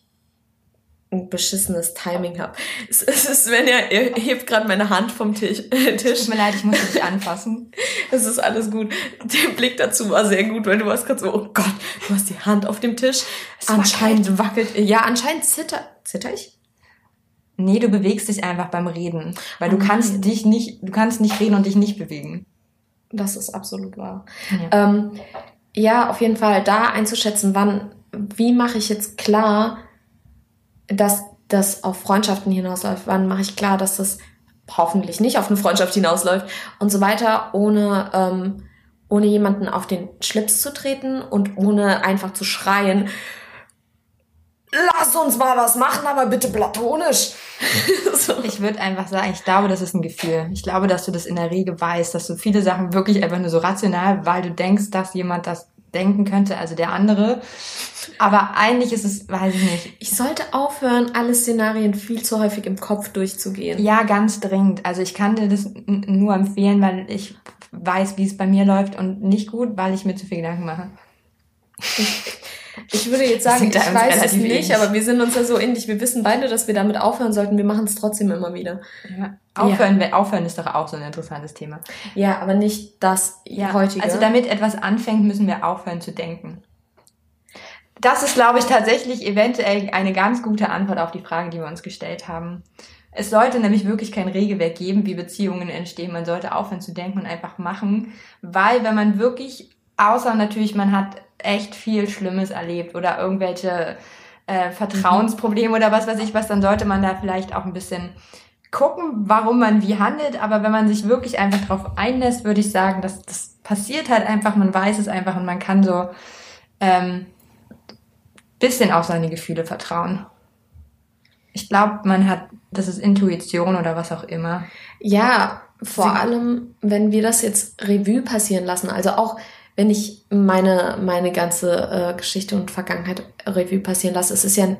ein beschissenes Timing habe. Es ist, wenn er, er hebt gerade meine Hand vom Tisch. Äh, Tisch. Tut mir leid, ich muss dich anfassen. Es ist alles gut. Der Blick dazu war sehr gut, weil du warst gerade so, oh Gott, du hast die Hand auf dem Tisch. Es anscheinend wackelt. Ja, anscheinend zitter. Zitter ich? Nee, du bewegst dich einfach beim Reden. Weil du kannst dich nicht, du kannst nicht reden und dich nicht bewegen. Das ist absolut wahr. Ja, ähm, ja auf jeden Fall da einzuschätzen, wann, wie mache ich jetzt klar, dass das auf Freundschaften hinausläuft, wann mache ich klar, dass das hoffentlich nicht auf eine Freundschaft hinausläuft und so weiter, ohne, ähm, ohne jemanden auf den Schlips zu treten und ohne einfach zu schreien, lass uns mal was machen, aber bitte platonisch. so. Ich würde einfach sagen, ich glaube, das ist ein Gefühl. Ich glaube, dass du das in der Regel weißt, dass du viele Sachen wirklich einfach nur so rational, weil du denkst, dass jemand das denken könnte, also der andere. Aber eigentlich ist es, weiß ich nicht. Ich sollte aufhören, alle Szenarien viel zu häufig im Kopf durchzugehen. Ja, ganz dringend. Also ich kann dir das nur empfehlen, weil ich weiß, wie es bei mir läuft und nicht gut, weil ich mir zu viel Gedanken mache. Ich würde jetzt sagen, ich weiß es nicht, ähnlich. aber wir sind uns ja so ähnlich. Wir wissen beide, dass wir damit aufhören sollten. Wir machen es trotzdem immer wieder. Ja. Aufhören, ja. aufhören ist doch auch so ein interessantes Thema. Ja, aber nicht das ja. heutige. Also damit etwas anfängt, müssen wir aufhören zu denken. Das ist, glaube ich, tatsächlich eventuell eine ganz gute Antwort auf die Frage, die wir uns gestellt haben. Es sollte nämlich wirklich kein Regelwerk geben, wie Beziehungen entstehen. Man sollte aufhören zu denken und einfach machen, weil wenn man wirklich, außer natürlich, man hat echt viel Schlimmes erlebt oder irgendwelche äh, Vertrauensprobleme oder was weiß ich was, dann sollte man da vielleicht auch ein bisschen gucken, warum man wie handelt. Aber wenn man sich wirklich einfach drauf einlässt, würde ich sagen, dass das passiert halt einfach, man weiß es einfach und man kann so ähm, bisschen auf seine Gefühle vertrauen. Ich glaube, man hat, das ist Intuition oder was auch immer. Ja, vor Sie allem, wenn wir das jetzt Revue passieren lassen, also auch wenn ich meine, meine ganze äh, Geschichte und Vergangenheit Revue passieren lasse, es ist ja.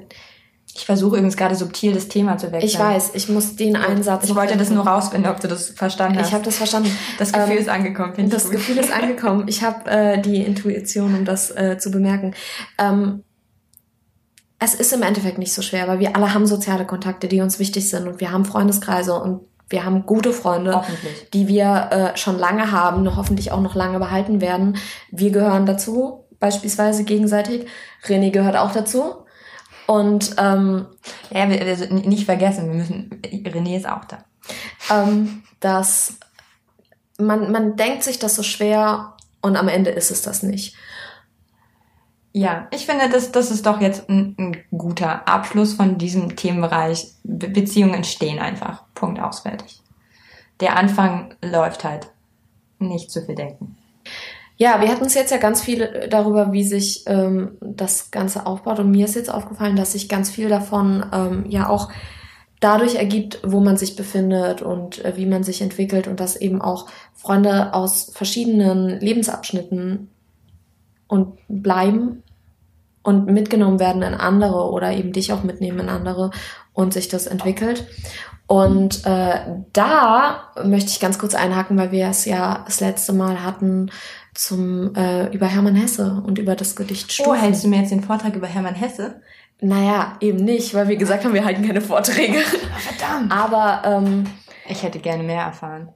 Ich versuche übrigens gerade subtil das Thema zu wechseln. Ich weiß, ich muss den Einsatz. Ich wollte das nur rausfinden, ob du das verstanden hast. Ich habe das verstanden. Das Gefühl ähm, ist angekommen. Finde Das Gefühl ist angekommen. Ich habe äh, die Intuition, um das äh, zu bemerken. Ähm, es ist im Endeffekt nicht so schwer, weil wir alle haben soziale Kontakte, die uns wichtig sind und wir haben Freundeskreise und wir haben gute Freunde, die wir äh, schon lange haben, hoffentlich auch noch lange behalten werden. Wir gehören dazu, beispielsweise gegenseitig. René gehört auch dazu. Und ähm, ja, wir, also nicht vergessen, wir müssen. René ist auch da. Ähm, dass man man denkt sich das so schwer und am Ende ist es das nicht. Ja, ich finde, das, das ist doch jetzt ein, ein guter Abschluss von diesem Themenbereich. Be Beziehungen entstehen einfach. Punkt ausfertig. Der Anfang läuft halt. Nicht zu viel denken. Ja, wir hatten es jetzt ja ganz viel darüber, wie sich ähm, das Ganze aufbaut. Und mir ist jetzt aufgefallen, dass sich ganz viel davon ähm, ja auch dadurch ergibt, wo man sich befindet und äh, wie man sich entwickelt und dass eben auch Freunde aus verschiedenen Lebensabschnitten und bleiben und mitgenommen werden in andere oder eben dich auch mitnehmen in andere und sich das entwickelt. Und äh, da möchte ich ganz kurz einhaken, weil wir es ja das letzte Mal hatten zum äh, über Hermann Hesse und über das Gedicht Stufen. Oh, hältst du mir jetzt den Vortrag über Hermann Hesse? Naja, eben nicht, weil wir gesagt haben, wir halten keine Vorträge. Verdammt. Aber ähm, Ich hätte gerne mehr erfahren.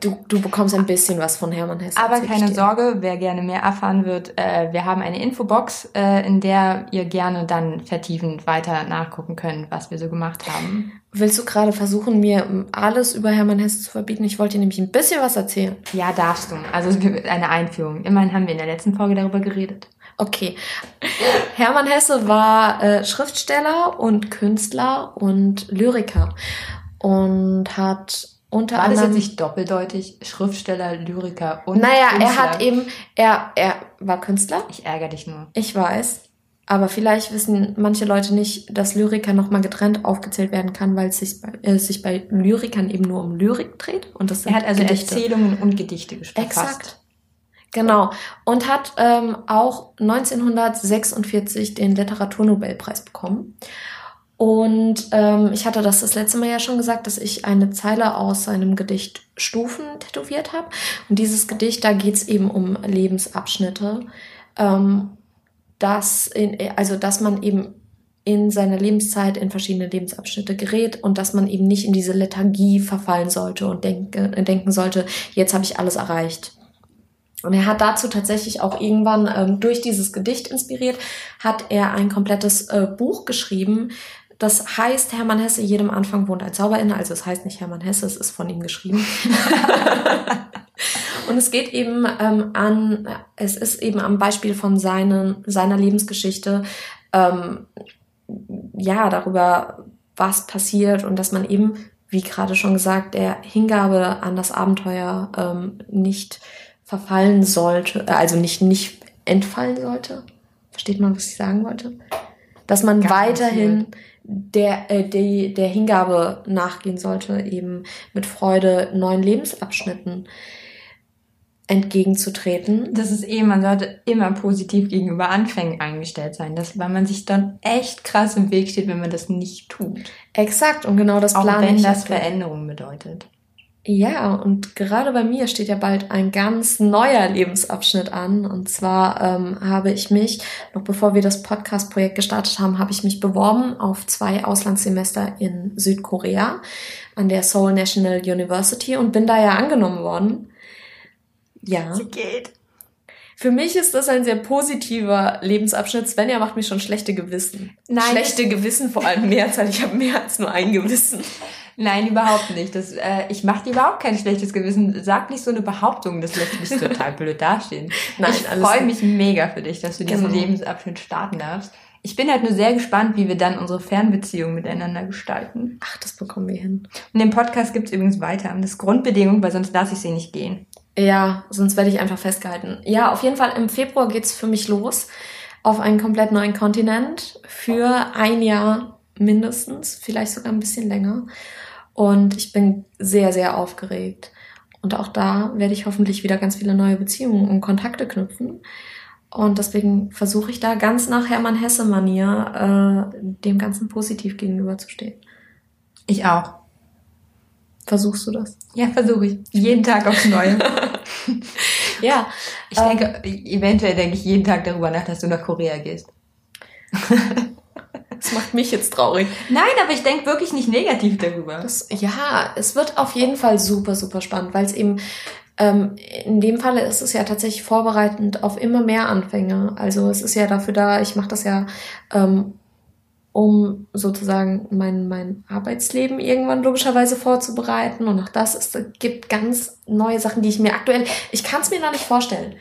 Du, du bekommst ein bisschen was von Hermann Hesse. Aber keine Sorge, wer gerne mehr erfahren wird, äh, wir haben eine Infobox, äh, in der ihr gerne dann vertiefend weiter nachgucken könnt, was wir so gemacht haben. Willst du gerade versuchen, mir alles über Hermann Hesse zu verbieten? Ich wollte dir nämlich ein bisschen was erzählen. Ja, darfst du. Also eine Einführung. Immerhin haben wir in der letzten Folge darüber geredet. Okay. Hermann Hesse war äh, Schriftsteller und Künstler und Lyriker und hat unter War das jetzt nicht doppeldeutig? Schriftsteller, Lyriker und Naja, Künstler? er hat eben, er, er war Künstler. Ich ärgere dich nur. Ich weiß. Aber vielleicht wissen manche Leute nicht, dass Lyriker nochmal getrennt aufgezählt werden kann, weil es sich, äh, sich bei Lyrikern eben nur um Lyrik dreht. Und das er hat also Gedichte. Erzählungen und Gedichte verfasst. Exakt. Genau. Und hat ähm, auch 1946 den Literaturnobelpreis bekommen. Und ähm, ich hatte das das letzte Mal ja schon gesagt, dass ich eine Zeile aus seinem Gedicht Stufen tätowiert habe. Und dieses Gedicht, da geht's eben um Lebensabschnitte, ähm, dass in, also dass man eben in seiner Lebenszeit in verschiedene Lebensabschnitte gerät und dass man eben nicht in diese Lethargie verfallen sollte und denke, denken sollte, jetzt habe ich alles erreicht. Und er hat dazu tatsächlich auch irgendwann ähm, durch dieses Gedicht inspiriert, hat er ein komplettes äh, Buch geschrieben, das heißt, Hermann Hesse, jedem Anfang wohnt ein Zauber inne. Also es heißt nicht Hermann Hesse, es ist von ihm geschrieben. Und es geht eben ähm, an, es ist eben am Beispiel von seinen, seiner Lebensgeschichte, ähm, ja, darüber, was passiert und dass man eben, wie gerade schon gesagt, der Hingabe an das Abenteuer ähm, nicht verfallen sollte, äh, also nicht, nicht entfallen sollte. Versteht man, was ich sagen wollte? Dass man Ganz weiterhin der, äh, die, der Hingabe nachgehen sollte, eben mit Freude neuen Lebensabschnitten entgegenzutreten. Das ist eh, man sollte immer positiv gegenüber Anfängen eingestellt sein, das, weil man sich dann echt krass im Weg steht, wenn man das nicht tut. Exakt, und genau das Auch wenn das Veränderung bedeutet. Ja, und gerade bei mir steht ja bald ein ganz neuer Lebensabschnitt an. Und zwar ähm, habe ich mich, noch bevor wir das Podcast-Projekt gestartet haben, habe ich mich beworben auf zwei Auslandssemester in Südkorea an der Seoul National University und bin da ja angenommen worden. Ja. Sie geht. Für mich ist das ein sehr positiver Lebensabschnitt. Svenja macht mich schon schlechte Gewissen. Nein. Schlechte Gewissen vor allem mehr, weil ich habe mehr als nur ein Gewissen. Nein, überhaupt nicht. Das, äh, ich mache dir überhaupt kein schlechtes Gewissen. Sag nicht so eine Behauptung, das lässt mich total blöd dastehen. Nein, ich freue mich mega für dich, dass du diesen genau. Lebensabschnitt starten darfst. Ich bin halt nur sehr gespannt, wie wir dann unsere Fernbeziehung miteinander gestalten. Ach, das bekommen wir hin. Und den Podcast gibt's übrigens weiter. Das ist Grundbedingung, weil sonst lasse ich sie nicht gehen. Ja, sonst werde ich einfach festgehalten. Ja, auf jeden Fall im Februar geht's für mich los auf einen komplett neuen Kontinent für ein Jahr mindestens, vielleicht sogar ein bisschen länger. Und ich bin sehr, sehr aufgeregt. Und auch da werde ich hoffentlich wieder ganz viele neue Beziehungen und Kontakte knüpfen. Und deswegen versuche ich da ganz nach Hermann Hesse-Manier äh, dem Ganzen positiv gegenüberzustehen. Ich auch. Versuchst du das? Ja, versuche ich. Jeden Tag aufs Neue. ja. Ich ähm, denke, eventuell denke ich jeden Tag darüber nach, dass du nach Korea gehst. Das macht mich jetzt traurig. Nein, aber ich denke wirklich nicht negativ darüber. Das, ja, es wird auf jeden Fall super, super spannend, weil es eben ähm, in dem Falle ist es ja tatsächlich vorbereitend auf immer mehr Anfänge. Also es ist ja dafür da, ich mache das ja ähm, um sozusagen mein, mein Arbeitsleben irgendwann logischerweise vorzubereiten. Und auch das ist, gibt ganz neue Sachen, die ich mir aktuell, ich kann es mir noch nicht vorstellen.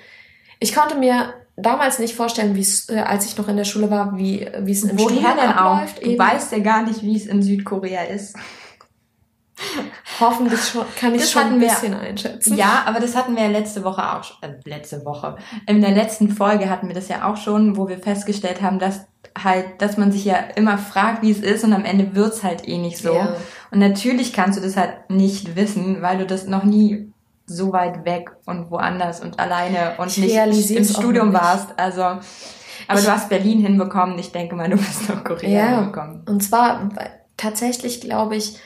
Ich konnte mir damals nicht vorstellen, wie es, äh, als ich noch in der Schule war, wie wie es im Woher denn abläuft. Auch? Du eben. weißt ja gar nicht, wie es in Südkorea ist. Hoffentlich schon, kann ich das schon ein bisschen wir, einschätzen. Ja, aber das hatten wir ja letzte Woche auch, äh, letzte Woche. In der letzten Folge hatten wir das ja auch schon, wo wir festgestellt haben, dass halt, dass man sich ja immer fragt, wie es ist und am Ende wird's halt eh nicht so. Ja. Und natürlich kannst du das halt nicht wissen, weil du das noch nie so weit weg und woanders und alleine und ich nicht im Studium warst. Also, aber ich, du hast Berlin hinbekommen. Ich denke mal, du wirst noch Korea ja, hinbekommen. Und zwar tatsächlich glaube ich,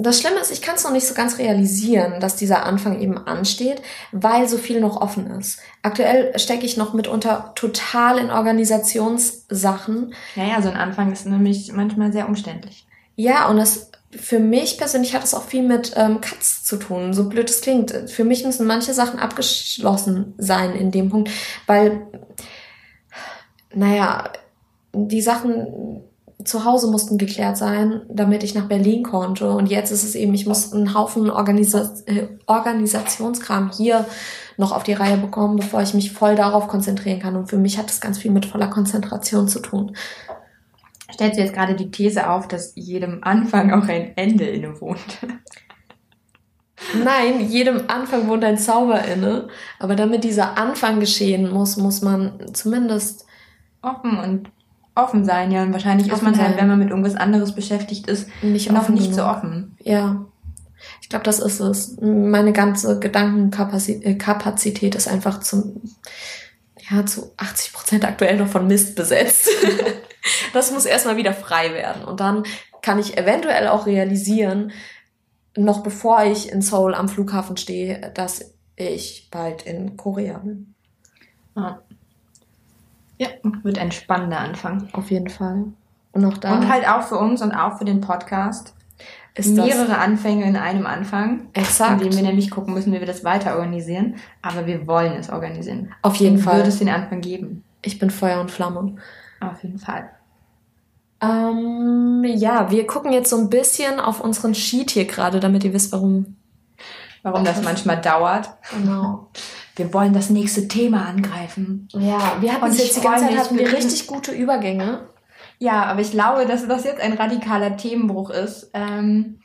das Schlimme ist, ich kann es noch nicht so ganz realisieren, dass dieser Anfang eben ansteht, weil so viel noch offen ist. Aktuell stecke ich noch mitunter total in Organisationssachen. Ja, ja, so ein Anfang ist nämlich manchmal sehr umständlich. Ja, und es für mich persönlich hat es auch viel mit ähm, Cuts zu tun, so blöd es klingt. Für mich müssen manche Sachen abgeschlossen sein in dem Punkt, weil, naja, die Sachen zu Hause mussten geklärt sein, damit ich nach Berlin konnte. Und jetzt ist es eben, ich muss einen Haufen Organisa äh, Organisationskram hier noch auf die Reihe bekommen, bevor ich mich voll darauf konzentrieren kann. Und für mich hat das ganz viel mit voller Konzentration zu tun. Stellst du jetzt gerade die These auf, dass jedem Anfang auch ein Ende innewohnt? Nein, jedem Anfang wohnt ein Zauber inne. Aber damit dieser Anfang geschehen muss, muss man zumindest offen und offen sein, ja. Und wahrscheinlich ist man halt, wenn man mit irgendwas anderes beschäftigt ist, nicht noch nicht genug. so offen. Ja. Ich glaube, das ist es. Meine ganze Gedankenkapazität ist einfach zum, ja, zu 80 Prozent aktuell noch von Mist besetzt. das muss erstmal wieder frei werden. Und dann kann ich eventuell auch realisieren, noch bevor ich in Seoul am Flughafen stehe, dass ich bald in Korea bin. Ah. Ja, wird ein spannender Anfang. Auf jeden Fall. Und auch da. Und halt auch für uns und auch für den Podcast. Ist mehrere Anfänge in einem Anfang. Exakt. Indem wir nämlich gucken müssen, wie wir das weiter organisieren. Aber wir wollen es organisieren. Auf jeden Fall. Wird es den Anfang geben. Ich bin Feuer und Flamme. Auf jeden Fall. Ähm, ja, wir gucken jetzt so ein bisschen auf unseren Sheet hier gerade, damit ihr wisst, warum. Warum das manchmal dauert. Genau. wir wollen das nächste Thema angreifen. Ja, wir hatten jetzt die ganze Zeit hatten wir richtig gute Übergänge. Ja, aber ich glaube, dass das jetzt ein radikaler Themenbruch ist. Ähm,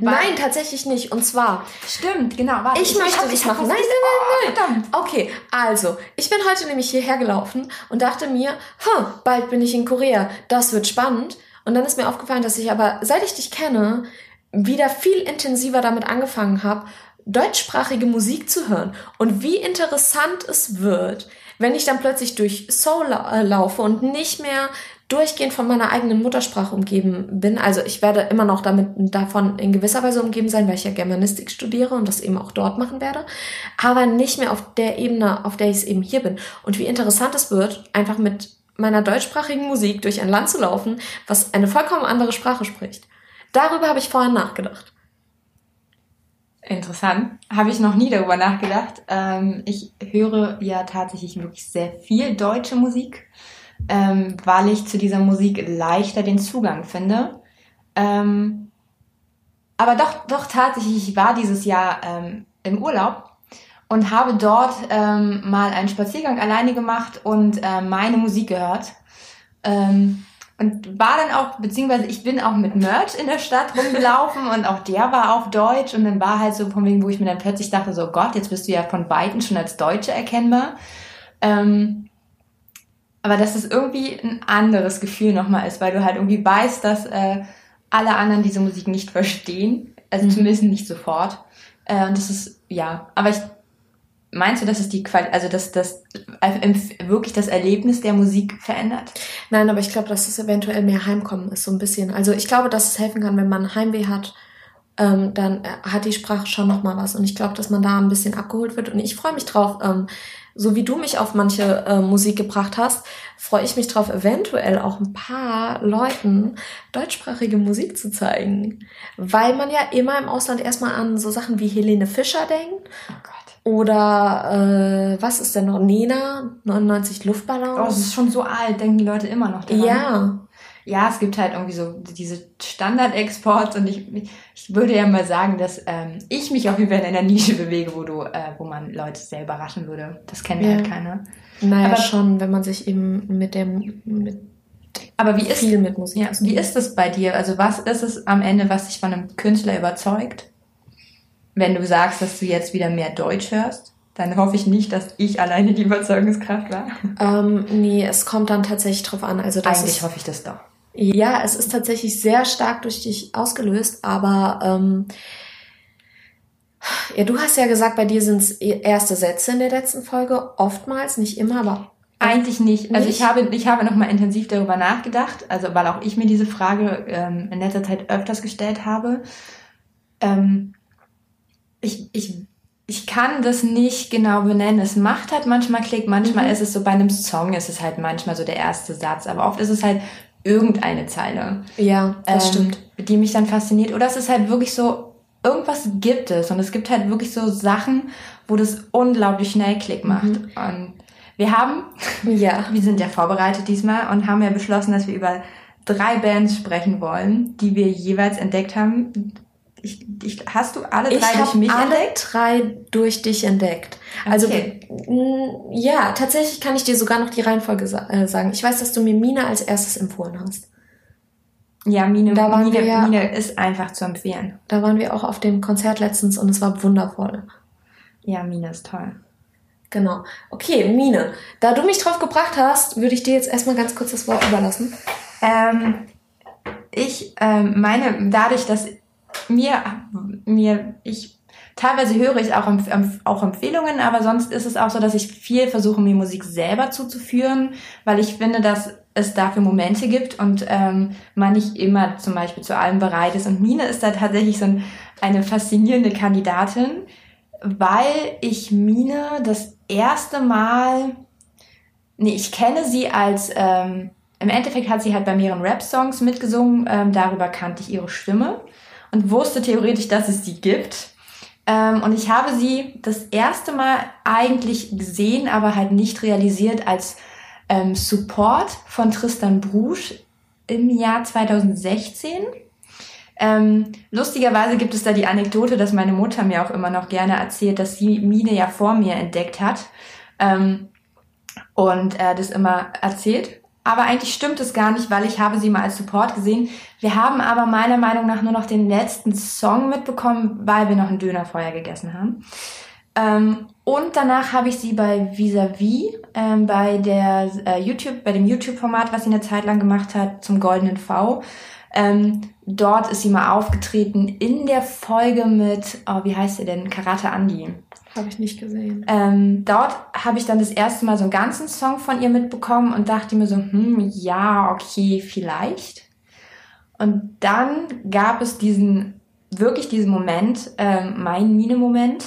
nein, tatsächlich nicht. Und zwar. Stimmt, genau. Warte, ich, ich möchte ich das machen. Nein, nein, nein, nein. Oh, okay, also, ich bin heute nämlich hierher gelaufen und dachte mir, hm, bald bin ich in Korea. Das wird spannend. Und dann ist mir aufgefallen, dass ich aber, seit ich dich kenne, wieder viel intensiver damit angefangen habe, deutschsprachige Musik zu hören und wie interessant es wird, wenn ich dann plötzlich durch Soul äh, laufe und nicht mehr durchgehend von meiner eigenen Muttersprache umgeben bin. Also ich werde immer noch damit davon in gewisser Weise umgeben sein, weil ich ja Germanistik studiere und das eben auch dort machen werde, aber nicht mehr auf der Ebene, auf der ich es eben hier bin. Und wie interessant es wird, einfach mit meiner deutschsprachigen Musik durch ein Land zu laufen, was eine vollkommen andere Sprache spricht. Darüber habe ich vorher nachgedacht. Interessant. Habe ich noch nie darüber nachgedacht. Ähm, ich höre ja tatsächlich wirklich sehr viel deutsche Musik, ähm, weil ich zu dieser Musik leichter den Zugang finde. Ähm, aber doch, doch tatsächlich, ich war dieses Jahr ähm, im Urlaub und habe dort ähm, mal einen Spaziergang alleine gemacht und äh, meine Musik gehört. Ähm, und war dann auch, beziehungsweise ich bin auch mit Merch in der Stadt rumgelaufen und auch der war auf Deutsch und dann war halt so von wegen, wo ich mir dann plötzlich dachte, so Gott, jetzt bist du ja von Weitem schon als Deutsche erkennbar. Ähm, aber dass es irgendwie ein anderes Gefühl nochmal ist, weil du halt irgendwie weißt, dass äh, alle anderen diese Musik nicht verstehen. Also mhm. zumindest nicht sofort. Äh, und das ist, ja, aber ich Meinst du, dass es die Qual also dass das äh, wirklich das Erlebnis der Musik verändert? Nein, aber ich glaube, dass es eventuell mehr Heimkommen ist, so ein bisschen. Also ich glaube, dass es helfen kann, wenn man Heimweh hat, ähm, dann äh, hat die Sprache schon noch mal was. Und ich glaube, dass man da ein bisschen abgeholt wird. Und ich freue mich drauf, ähm, so wie du mich auf manche äh, Musik gebracht hast, freue ich mich drauf, eventuell auch ein paar Leuten deutschsprachige Musik zu zeigen. Weil man ja immer im Ausland erstmal an so Sachen wie Helene Fischer denkt. Oh Gott. Oder äh, was ist denn noch? Nena, 99 Luftballons. Oh, das ist schon so alt, denken die Leute immer noch daran. Ja. Ja, es gibt halt irgendwie so diese Standard-Exports und ich, ich würde ja mal sagen, dass ähm, ich mich auf jeden Fall in einer Nische bewege, wo du, äh, wo man Leute sehr überraschen würde. Das kennen ja. halt keiner. Naja, aber, schon, wenn man sich eben mit dem mit aber wie ist, viel mit Musik ja, wie ist das bei dir? Also was ist es am Ende, was dich von einem Künstler überzeugt? wenn du sagst, dass du jetzt wieder mehr Deutsch hörst, dann hoffe ich nicht, dass ich alleine die Überzeugungskraft war. Ähm, nee, es kommt dann tatsächlich drauf an. Also das Eigentlich ist, hoffe ich das doch. Ja, es ist tatsächlich sehr stark durch dich ausgelöst, aber ähm, ja, du hast ja gesagt, bei dir sind es erste Sätze in der letzten Folge, oftmals, nicht immer, aber eigentlich nicht. Also nicht? ich habe, ich habe nochmal intensiv darüber nachgedacht, also weil auch ich mir diese Frage ähm, in letzter Zeit öfters gestellt habe. Ähm, ich, ich, ich kann das nicht genau benennen. Es macht halt manchmal Klick, manchmal mhm. ist es so bei einem Song, ist es halt manchmal so der erste Satz, aber oft ist es halt irgendeine Zeile. Ja, das ähm, stimmt. Die mich dann fasziniert. Oder es ist halt wirklich so, irgendwas gibt es. Und es gibt halt wirklich so Sachen, wo das unglaublich schnell Klick macht. Mhm. Und wir haben, Ja. wir sind ja vorbereitet diesmal und haben ja beschlossen, dass wir über drei Bands sprechen wollen, die wir jeweils entdeckt haben. Ich, ich, hast du alle drei Ich durch mich alle entdeckt? drei durch dich entdeckt. Also Okay. mh, ja, tatsächlich kann ich dir sogar noch die Reihenfolge äh, sagen. Ich weiß, dass du mir Mina als erstes empfohlen hast. Ja, Mine, Da waren Mine, wir ja- Mine ist einfach zu empfehlen. Da waren wir auch auf dem Konzert letztens und es war wundervoll. Ja, Mine ist toll. Genau. Okay, Mine. Da du mich drauf gebracht hast, würde ich dir jetzt erstmal ganz kurz das Wort überlassen. Ähm, ich ähm, meine, dadurch, dass mir, mir, ich, teilweise höre ich auch, auch Empfehlungen, aber sonst ist es auch so, dass ich viel versuche, mir Musik selber zuzuführen, weil ich finde, dass es dafür Momente gibt und ähm, man nicht immer zum Beispiel zu allem bereit ist. Und Mine ist da tatsächlich so ein, eine faszinierende Kandidatin, weil ich Mine das erste Mal, nee, ich kenne sie als, ähm, im Endeffekt hat sie halt bei mehreren Rap-Songs mitgesungen, ähm, darüber kannte ich ihre Stimme und wusste theoretisch, dass es sie gibt. Ähm, und ich habe sie das erste Mal eigentlich gesehen, aber halt nicht realisiert als ähm, Support von Tristan Brusch im Jahr 2016. Ähm, lustigerweise gibt es da die Anekdote, dass meine Mutter mir auch immer noch gerne erzählt, dass sie Mine ja vor mir entdeckt hat ähm, und äh, das immer erzählt. Aber eigentlich stimmt es gar nicht, weil ich habe sie mal als Support gesehen. Wir haben aber meiner Meinung nach nur noch den letzten Song mitbekommen, weil wir noch einen Döner vorher gegessen haben. Ähm, und danach habe ich sie bei Vis-a-vis, ähm, bei der äh, YouTube, bei dem YouTube-Format, was sie eine Zeit lang gemacht hat, zum Goldenen V. Ähm, dort ist sie mal aufgetreten in der Folge mit, oh, wie heißt sie denn? Karate Andi. Habe ich nicht gesehen. Ähm, dort habe ich dann das erste Mal so einen ganzen Song von ihr mitbekommen und dachte mir so, hm, ja, okay, vielleicht. Und dann gab es diesen, wirklich diesen Moment, ähm, mein Mine-Moment.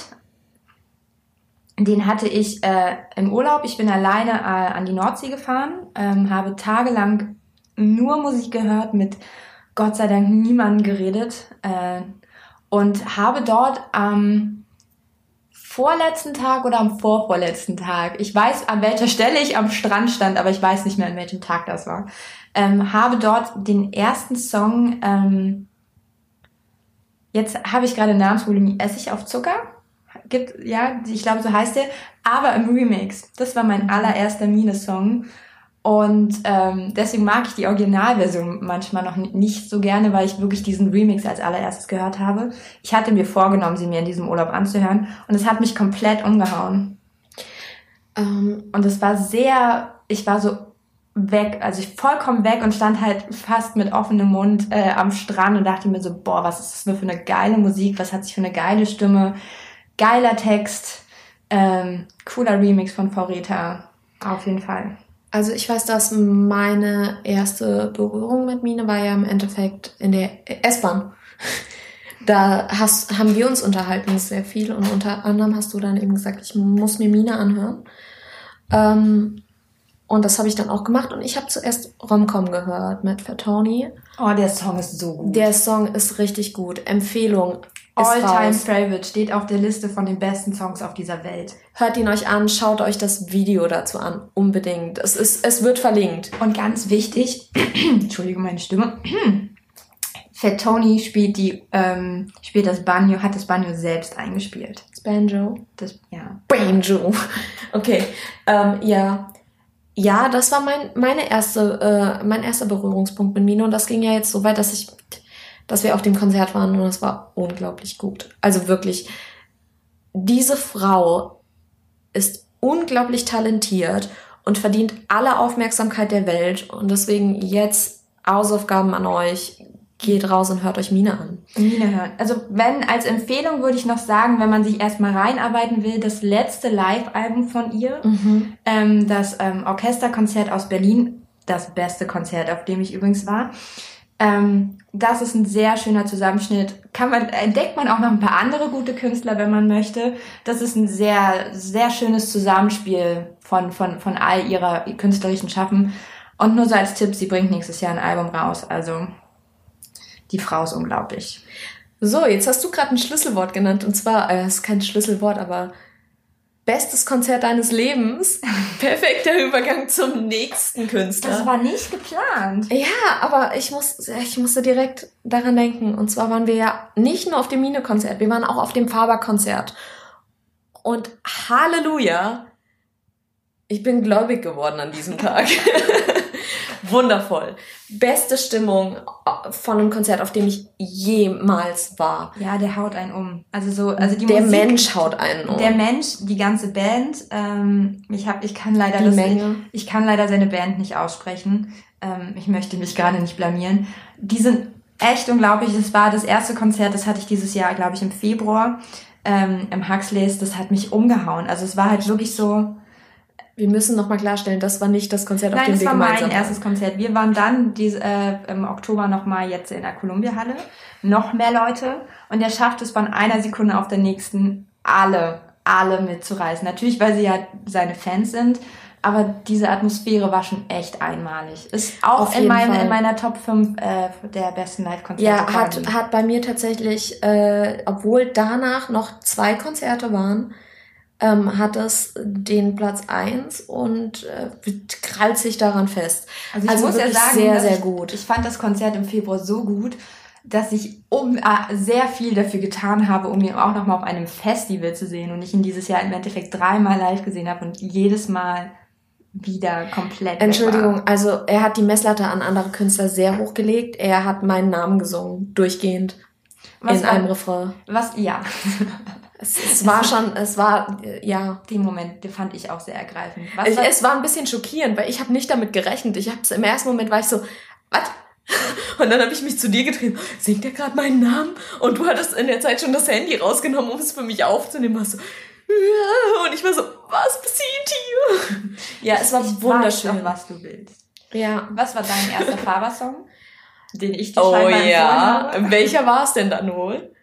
Den hatte ich äh, im Urlaub. Ich bin alleine äh, an die Nordsee gefahren, ähm, habe tagelang nur Musik gehört, mit Gott sei Dank niemandem geredet äh, und habe dort am vorletzten Tag oder am vorvorletzten Tag, ich weiß an welcher Stelle ich am Strand stand, aber ich weiß nicht mehr an welchem Tag das war, ähm, habe dort den ersten Song, ähm, jetzt habe ich gerade Namensvolumen, Essig auf Zucker, gibt, ja, ich glaube so heißt der, aber im Remix. Das war mein allererster Mine-Song. Und ähm, deswegen mag ich die Originalversion manchmal noch ni- nicht so gerne, weil ich wirklich diesen Remix als allererstes gehört habe. Ich hatte mir vorgenommen, sie mir in diesem Urlaub anzuhören und es hat mich komplett umgehauen. Ähm, Und es war sehr, ich war so weg, also ich vollkommen weg und stand halt fast mit offenem Mund äh, am Strand und dachte mir so, boah, was ist das nur für eine geile Musik, was hat sich für eine geile Stimme, geiler Text, ähm, cooler Remix von Vorräter, auf jeden Fall. Also ich weiß, dass meine erste Berührung mit Mine war ja im Endeffekt in der S-Bahn. Da hast, haben wir uns unterhalten sehr viel und unter anderem hast du dann eben gesagt, ich muss mir Mine anhören. Ähm, und das habe ich dann auch gemacht und ich habe zuerst Romcom gehört mit Fatoni. Oh, der Song ist so gut. Der Song ist richtig gut. Empfehlung. All-Time. Favorite steht auf der Liste von den besten Songs auf dieser Welt. Hört ihn euch an, schaut euch das Video dazu an. Unbedingt. Es, ist, es wird verlinkt. Und ganz wichtig, Entschuldigung meine Stimme, Fat Tony spielt die, ähm, spielt das Banjo, hat das Banjo selbst eingespielt. Das Banjo. Das, ja. Banjo. Okay. Ähm, ja. Ja, das war mein, meine erste, äh, mein erster Berührungspunkt mit Mine und das ging ja jetzt so weit, dass ich, dass wir auf dem Konzert waren und es war unglaublich gut. Also wirklich, diese Frau ist unglaublich talentiert und verdient alle Aufmerksamkeit der Welt und deswegen jetzt Hausaufgaben an euch. Geht raus und hört euch Mine an. Mine hören. Also wenn, als Empfehlung würde ich noch sagen, wenn man sich erstmal reinarbeiten will, das letzte Live-Album von ihr, ähm, das ähm, Orchesterkonzert aus Berlin, das beste Konzert, auf dem ich übrigens war. Ähm, das ist ein sehr schöner Zusammenschnitt. Kann man, entdeckt man auch noch ein paar andere gute Künstler, wenn man möchte. Das ist ein sehr, sehr schönes Zusammenspiel von, von, von all ihrer künstlerischen Schaffen. Und nur so als Tipp, sie bringt nächstes Jahr ein Album raus. Also die Frau ist unglaublich. So, jetzt hast du gerade ein Schlüsselwort genannt. Und zwar, äh, ist kein Schlüsselwort, aber bestes Konzert deines Lebens. Perfekter Übergang zum nächsten Künstler. Das war nicht geplant. Ja, aber ich, muss, ich musste direkt daran denken. Und zwar waren wir ja nicht nur auf dem Mine-Konzert, wir waren auch auf dem Faber-Konzert. Und Halleluja, ich bin gläubig geworden an diesem Tag. Wundervoll. Beste Stimmung von einem Konzert, auf dem ich jemals war. Ja, der haut einen um. Also so, also die der Musik, Mensch haut einen um. Der Mensch, die ganze Band. Ähm, ich habe, ich kann leider Die das, Menge. ich kann leider seine Band nicht aussprechen. Ähm, ich möchte mich gerade nicht blamieren. Die sind echt unglaublich. Das war das erste Konzert, das hatte ich dieses Jahr, glaube ich, im Februar ähm, im Huxleys. Das hat mich umgehauen. Also es war halt wirklich so. Wir müssen nochmal klarstellen, das war nicht das Konzert, auf Nein, dem das wir war gemeinsam mein waren. erstes Konzert. Wir waren dann diese, äh, im Oktober nochmal jetzt in der Columbia-Halle. Noch mehr Leute. Und er schafft es von einer Sekunde auf der nächsten, alle, alle mitzureißen. Natürlich, weil sie ja seine Fans sind. Aber diese Atmosphäre war schon echt einmalig. Ist auch Auf in, mein, in meiner Top 5 äh, der besten Live-Konzerte. Ja, hat, hat bei mir tatsächlich, äh, obwohl danach noch zwei Konzerte waren, ähm, hat es den Platz eins und äh, krallt sich daran fest. Also ich Also muss ja sagen, sehr, sehr ich, gut. Ich fand das Konzert im Februar so gut, dass ich um, äh, sehr viel dafür getan habe, um ihn auch nochmal auf einem Festival zu sehen und ich ihn dieses Jahr im Endeffekt dreimal live gesehen habe und jedes Mal wieder komplett. Entschuldigung, also er hat die Messlatte an andere Künstler sehr hochgelegt. Er hat meinen Namen gesungen, durchgehend Was in war- einem Refrain. Was, ja. Es, es war schon, es war, äh, ja. Den Moment, den fand ich auch sehr ergreifend. Was war, es war ein bisschen schockierend, weil ich habe nicht damit gerechnet. Ich habe im ersten Moment war ich so, was? Und dann habe ich mich zu dir getrieben. Singt er gerade meinen Namen? Und du hattest in der Zeit schon das Handy rausgenommen, um es für mich aufzunehmen. Hast so, ja. und ich war so, was passiert hier? Ja, es war ich wunderschön. Weiß was du willst. Ja. Was war dein erster Faber-Song? Den ich dir Oh ja. Welcher war es denn dann wohl?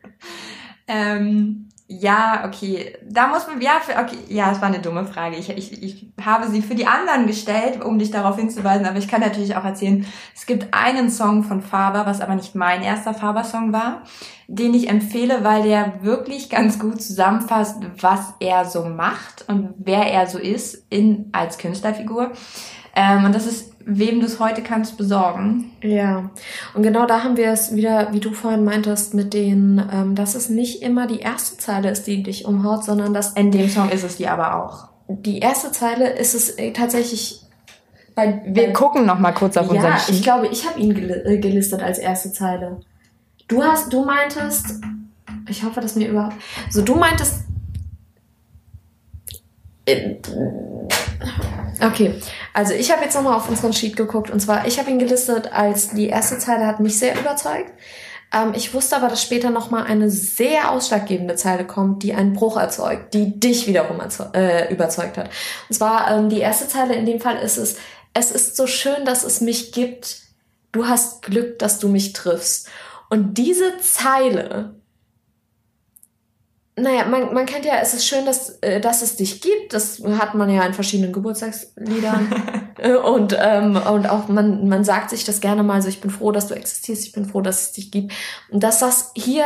Ähm, ja, okay. Da muss man, ja, für, okay, ja, es war eine dumme Frage. Ich, ich, ich habe sie für die anderen gestellt, um dich darauf hinzuweisen, aber ich kann natürlich auch erzählen, es gibt einen Song von Faber, was aber nicht mein erster Faber-Song war, den ich empfehle, weil der wirklich ganz gut zusammenfasst, was er so macht und wer er so ist in, als Künstlerfigur. Ähm, und das ist, wem du es heute kannst besorgen. Ja, und genau da haben wir es wieder, wie du vorhin meintest, mit den, ähm, dass es nicht immer die erste Zeile ist, die dich umhaut, sondern dass In dem Song ist es die aber auch. die erste Zeile ist es äh, tatsächlich bei, Wir bei gucken noch mal kurz auf unseren ja, Sheet. ich glaube, ich habe ihn gel äh, gelistet als erste Zeile. Du hast, du meintest, ich hoffe, dass mir überhaupt, so du meintest, äh, okay, also ich habe jetzt nochmal auf unseren Sheet geguckt und zwar, ich habe ihn gelistet als die erste Zeile hat mich sehr überzeugt. Ähm, ich wusste aber, dass später nochmal eine sehr ausschlaggebende Zeile kommt, die einen Bruch erzeugt, die dich wiederum äh, überzeugt hat. Und zwar ähm, die erste Zeile in dem Fall ist es, es ist so schön, dass es mich gibt. Du hast Glück, dass du mich triffst. Und diese Zeile, naja, man, man kennt ja, es ist schön, dass, äh, dass es dich gibt. Das hat man ja in verschiedenen Geburtstagsliedern. Äh, und, ähm, und auch man, man sagt sich das gerne mal so, ich bin froh, dass du existierst, ich bin froh, dass es dich gibt. Und dass das hier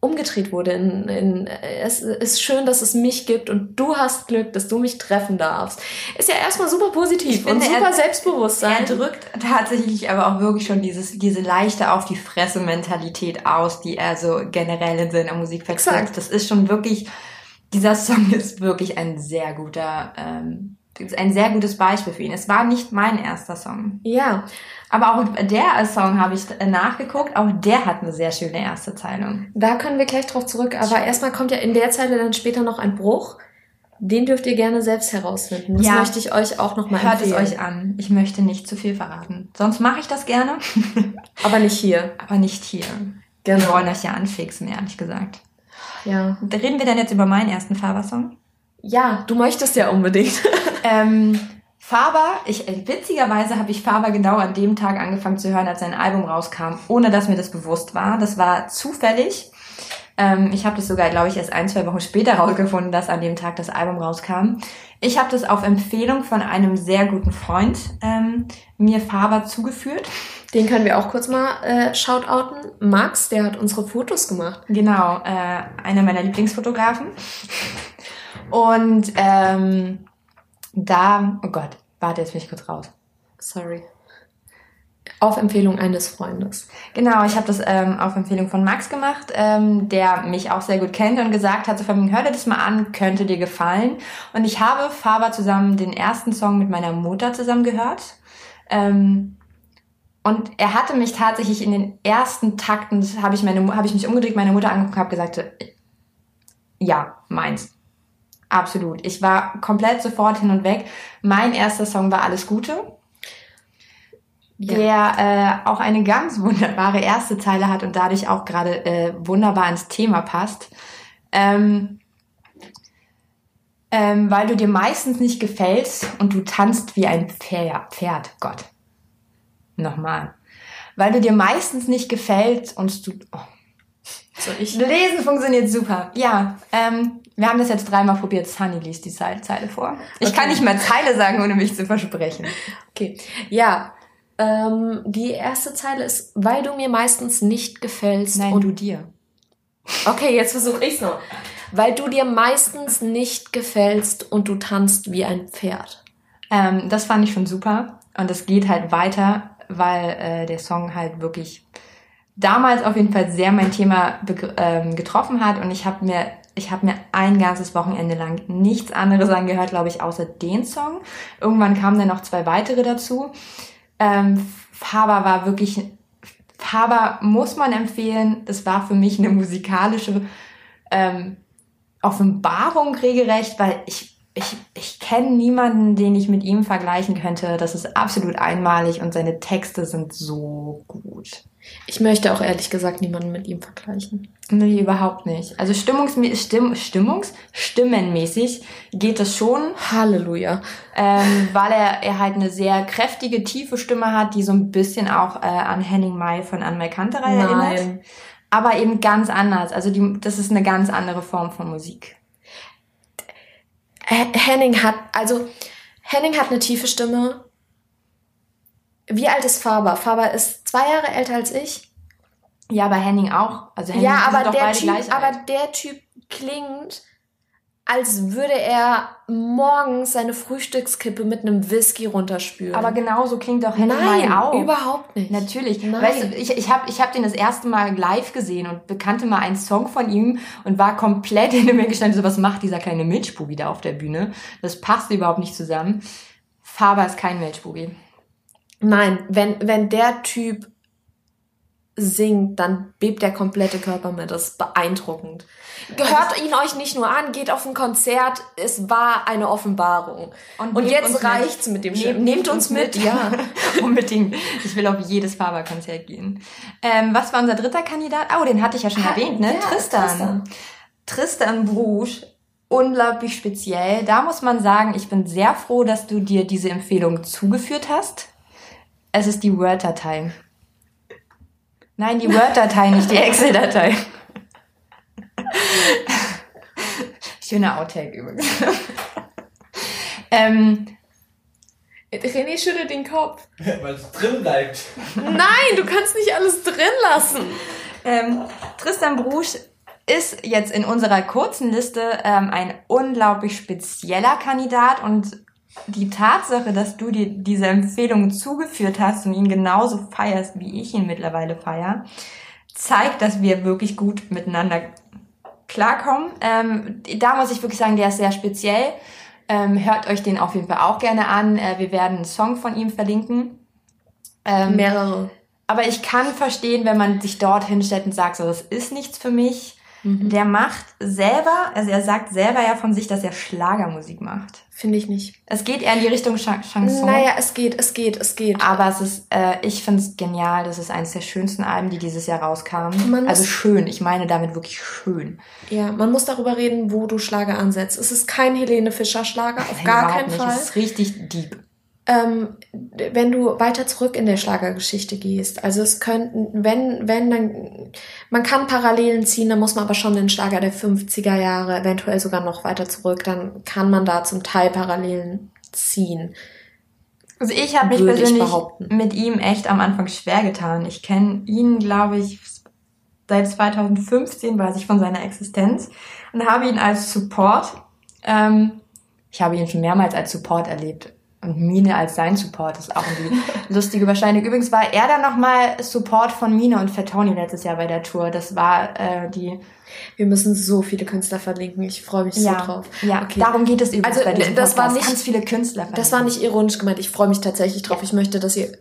umgedreht wurde in, in es ist schön, dass es mich gibt und du hast Glück, dass du mich treffen darfst. Ist ja erstmal super positiv finde, und super er- Selbstbewusstsein. Er drückt tatsächlich aber auch wirklich schon dieses, diese leichte auf die Fresse Mentalität aus, die er so generell in seiner Musik vertritt. Das ist schon wirklich, dieser Song ist wirklich ein sehr guter, ähm, ein sehr gutes Beispiel für ihn. Es war nicht mein erster Song. ja, Aber auch der Song habe ich nachgeguckt, auch der hat eine sehr schöne erste Zeile. Da können wir gleich drauf zurück. Aber erstmal kommt ja in der Zeile dann später noch ein Bruch. Den dürft ihr gerne selbst herausfinden. Das Ja. möchte ich euch auch nochmal Hört es empfehlen. euch an. Ich möchte nicht zu viel verraten. Sonst mache ich das gerne, Aber nicht hier. aber nicht hier. Wir Genau. wollen euch ja anfixen, ehrlich gesagt. Ja. Reden wir denn jetzt über meinen ersten Faber-Song? Ja, du möchtest ja unbedingt. Ähm, Faber, ich, witzigerweise habe ich Faber genau an dem Tag angefangen zu hören, als sein Album rauskam, ohne dass mir das bewusst war. Das war zufällig. Ähm, ich habe das sogar, glaube ich, erst ein, zwei Wochen später rausgefunden, dass an dem Tag das Album rauskam. Ich habe das auf Empfehlung von einem sehr guten Freund ähm, mir Faber zugeführt. Den können wir auch kurz mal äh, shoutouten. Max, der hat unsere Fotos gemacht. Genau, äh, einer meiner Lieblingsfotografen. Und ähm, da, oh Gott, warte, jetzt bin ich kurz raus. Sorry. Auf Empfehlung eines Freundes. Genau, ich habe das ähm, auf Empfehlung von Max gemacht, ähm, der mich auch sehr gut kennt und gesagt hat, so von mir, hör dir das mal an, könnte dir gefallen. Und ich habe Faber zusammen den ersten Song mit meiner Mutter zusammen gehört. Ähm, und er hatte mich tatsächlich in den ersten Takten, habe ich, meine, hab ich mich umgedreht, meine Mutter angeguckt und habe gesagt, ja, meins. Absolut. Ich war komplett sofort hin und weg. Mein erster Song war Alles Gute ja. der äh, auch eine ganz wunderbare erste Zeile hat und dadurch auch gerade äh, wunderbar ins Thema passt. Ähm, ähm, weil du dir meistens nicht gefällst und du tanzt wie ein Pferd. Pferd, Gott. Nochmal. Weil du dir meistens nicht gefällt und du. Oh. So, ich Lesen funktioniert super. Ja, ähm, wir haben das jetzt dreimal probiert. Sunny liest die Zeile vor. Ich okay. kann nicht mehr Zeile sagen, ohne mich zu versprechen. Okay. Ja, ähm, die erste Zeile ist, weil du mir meistens nicht gefällst. Nein, und du dir. Okay, jetzt versuche ich's noch. Weil du dir meistens nicht gefällst und du tanzt wie ein Pferd. Ähm, das fand ich schon super. Und es geht halt weiter, weil äh, der Song halt wirklich damals auf jeden Fall sehr mein Thema ähm, getroffen hat. Und ich habe mir ich habe mir ein ganzes Wochenende lang nichts anderes angehört, glaube ich, außer den Song. Irgendwann kamen dann noch zwei weitere dazu. Ähm, Faber war wirklich, Faber muss man empfehlen. Das war für mich eine musikalische ähm, Offenbarung regelrecht, weil ich ich, ich kenne niemanden, den ich mit ihm vergleichen könnte. Das ist absolut einmalig und seine Texte sind so gut. Ich möchte auch ehrlich gesagt niemanden mit ihm vergleichen. Nee, überhaupt nicht. Also stimmungs, Stimm, Stimmungs, stimmenmäßig geht es schon. Halleluja. Ähm, weil er, er halt eine sehr kräftige, tiefe Stimme hat, die so ein bisschen auch äh, an Henning May von Anne Kanterei erinnert. Aber eben ganz anders. Also die, das ist eine ganz andere Form von Musik. Henning hat, also Henning hat eine tiefe Stimme. Wie alt ist Faber? Faber ist zwei Jahre älter als ich. Ja, aber Henning auch. Also Henning ja, aber der Typ, aber der Typ klingt als würde er morgens seine Frühstückskippe mit einem Whisky runterspülen. Aber genauso klingt auch Henry Nein, auch. überhaupt nicht. Natürlich. Nein. Weißt du, ich, ich habe ich hab den das erste Mal live gesehen und bekannte mal einen Song von ihm und war komplett in mir gestanden, so was macht dieser kleine Milchbubi da auf der Bühne? Das passt überhaupt nicht zusammen. Faber ist kein Milchbubi. Nein, wenn, wenn der Typ singt, dann bebt der komplette Körper mit. Das ist beeindruckend. Gehört ihn euch nicht nur an, geht auf ein Konzert. Es war eine Offenbarung. Und, und jetzt reicht's mit, mit dem Nehmt, nehmt uns mit, mit. ja. Unbedingt. Ich will auf jedes Faber-Konzert gehen. Ähm, was war unser dritter Kandidat? Oh, den hatte ich ja schon ha, erwähnt, ne? Ja, Tristan. Tristan. Tristan Brusch. Unglaublich speziell. Da muss man sagen, ich bin sehr froh, dass du dir diese Empfehlung zugeführt hast. Es ist die Word-Datei. Nein, die Word-Datei, nicht die Excel-Datei. Schöner Outtake übrigens. ähm, René schüttelt den Kopf. Weil es drin bleibt. Nein, du kannst nicht alles drin lassen. Ähm, Tristan Brusch ist jetzt in unserer kurzen Liste ähm, ein unglaublich spezieller Kandidat und die Tatsache, dass du dir diese Empfehlung zugeführt hast und ihn genauso feierst, wie ich ihn mittlerweile feier, zeigt, dass wir wirklich gut miteinander klarkommen. Ähm, da muss ich wirklich sagen, der ist sehr speziell. Ähm, hört euch den auf jeden Fall auch gerne an. Äh, wir werden einen Song von ihm verlinken. Ähm, Mehrere. Aber ich kann verstehen, wenn man sich dort hinstellt und sagt, so, das ist nichts für mich. Mhm. Der macht selber, also er sagt selber ja von sich, dass er Schlagermusik macht. Finde ich nicht. Es geht eher in die Richtung Ch Chanson. Naja, es geht, es geht, es geht. Aber es ist, äh, ich finde es genial. Das ist eines der schönsten Alben, die dieses Jahr rauskamen. also schön, ich meine damit wirklich schön. Ja, man muss darüber reden, wo du Schlager ansetzt. Es ist kein Helene Fischer Schlager, auf Nein, gar keinen nicht. Fall. Es ist richtig deep. Ähm, wenn du weiter zurück in der Schlagergeschichte gehst. Also es könnten, wenn, wenn, dann, man kann Parallelen ziehen, dann muss man aber schon den Schlager der 50er Jahre, eventuell sogar noch weiter zurück, dann kann man da zum Teil Parallelen ziehen. Also ich habe mich persönlich mit ihm echt am Anfang schwer getan. Ich kenne ihn, glaube ich, seit 2015 weiß ich von seiner Existenz und habe ihn als Support, ähm, ich habe ihn schon mehrmals als Support erlebt und Mine als sein Support ist auch irgendwie lustige Überschneidung. Übrigens war er dann nochmal Support von Mine und Fettoni letztes Jahr bei der Tour. Das war äh, die. Wir müssen so viele Künstler verlinken. Ich freue mich ja, so drauf. Ja, okay. darum geht es übrigens also, bei diesem das Podcast. war nicht ganz viele Künstler. Verlinken. Das war nicht ironisch gemeint. Ich freue mich tatsächlich drauf. Ich möchte, dass ihr,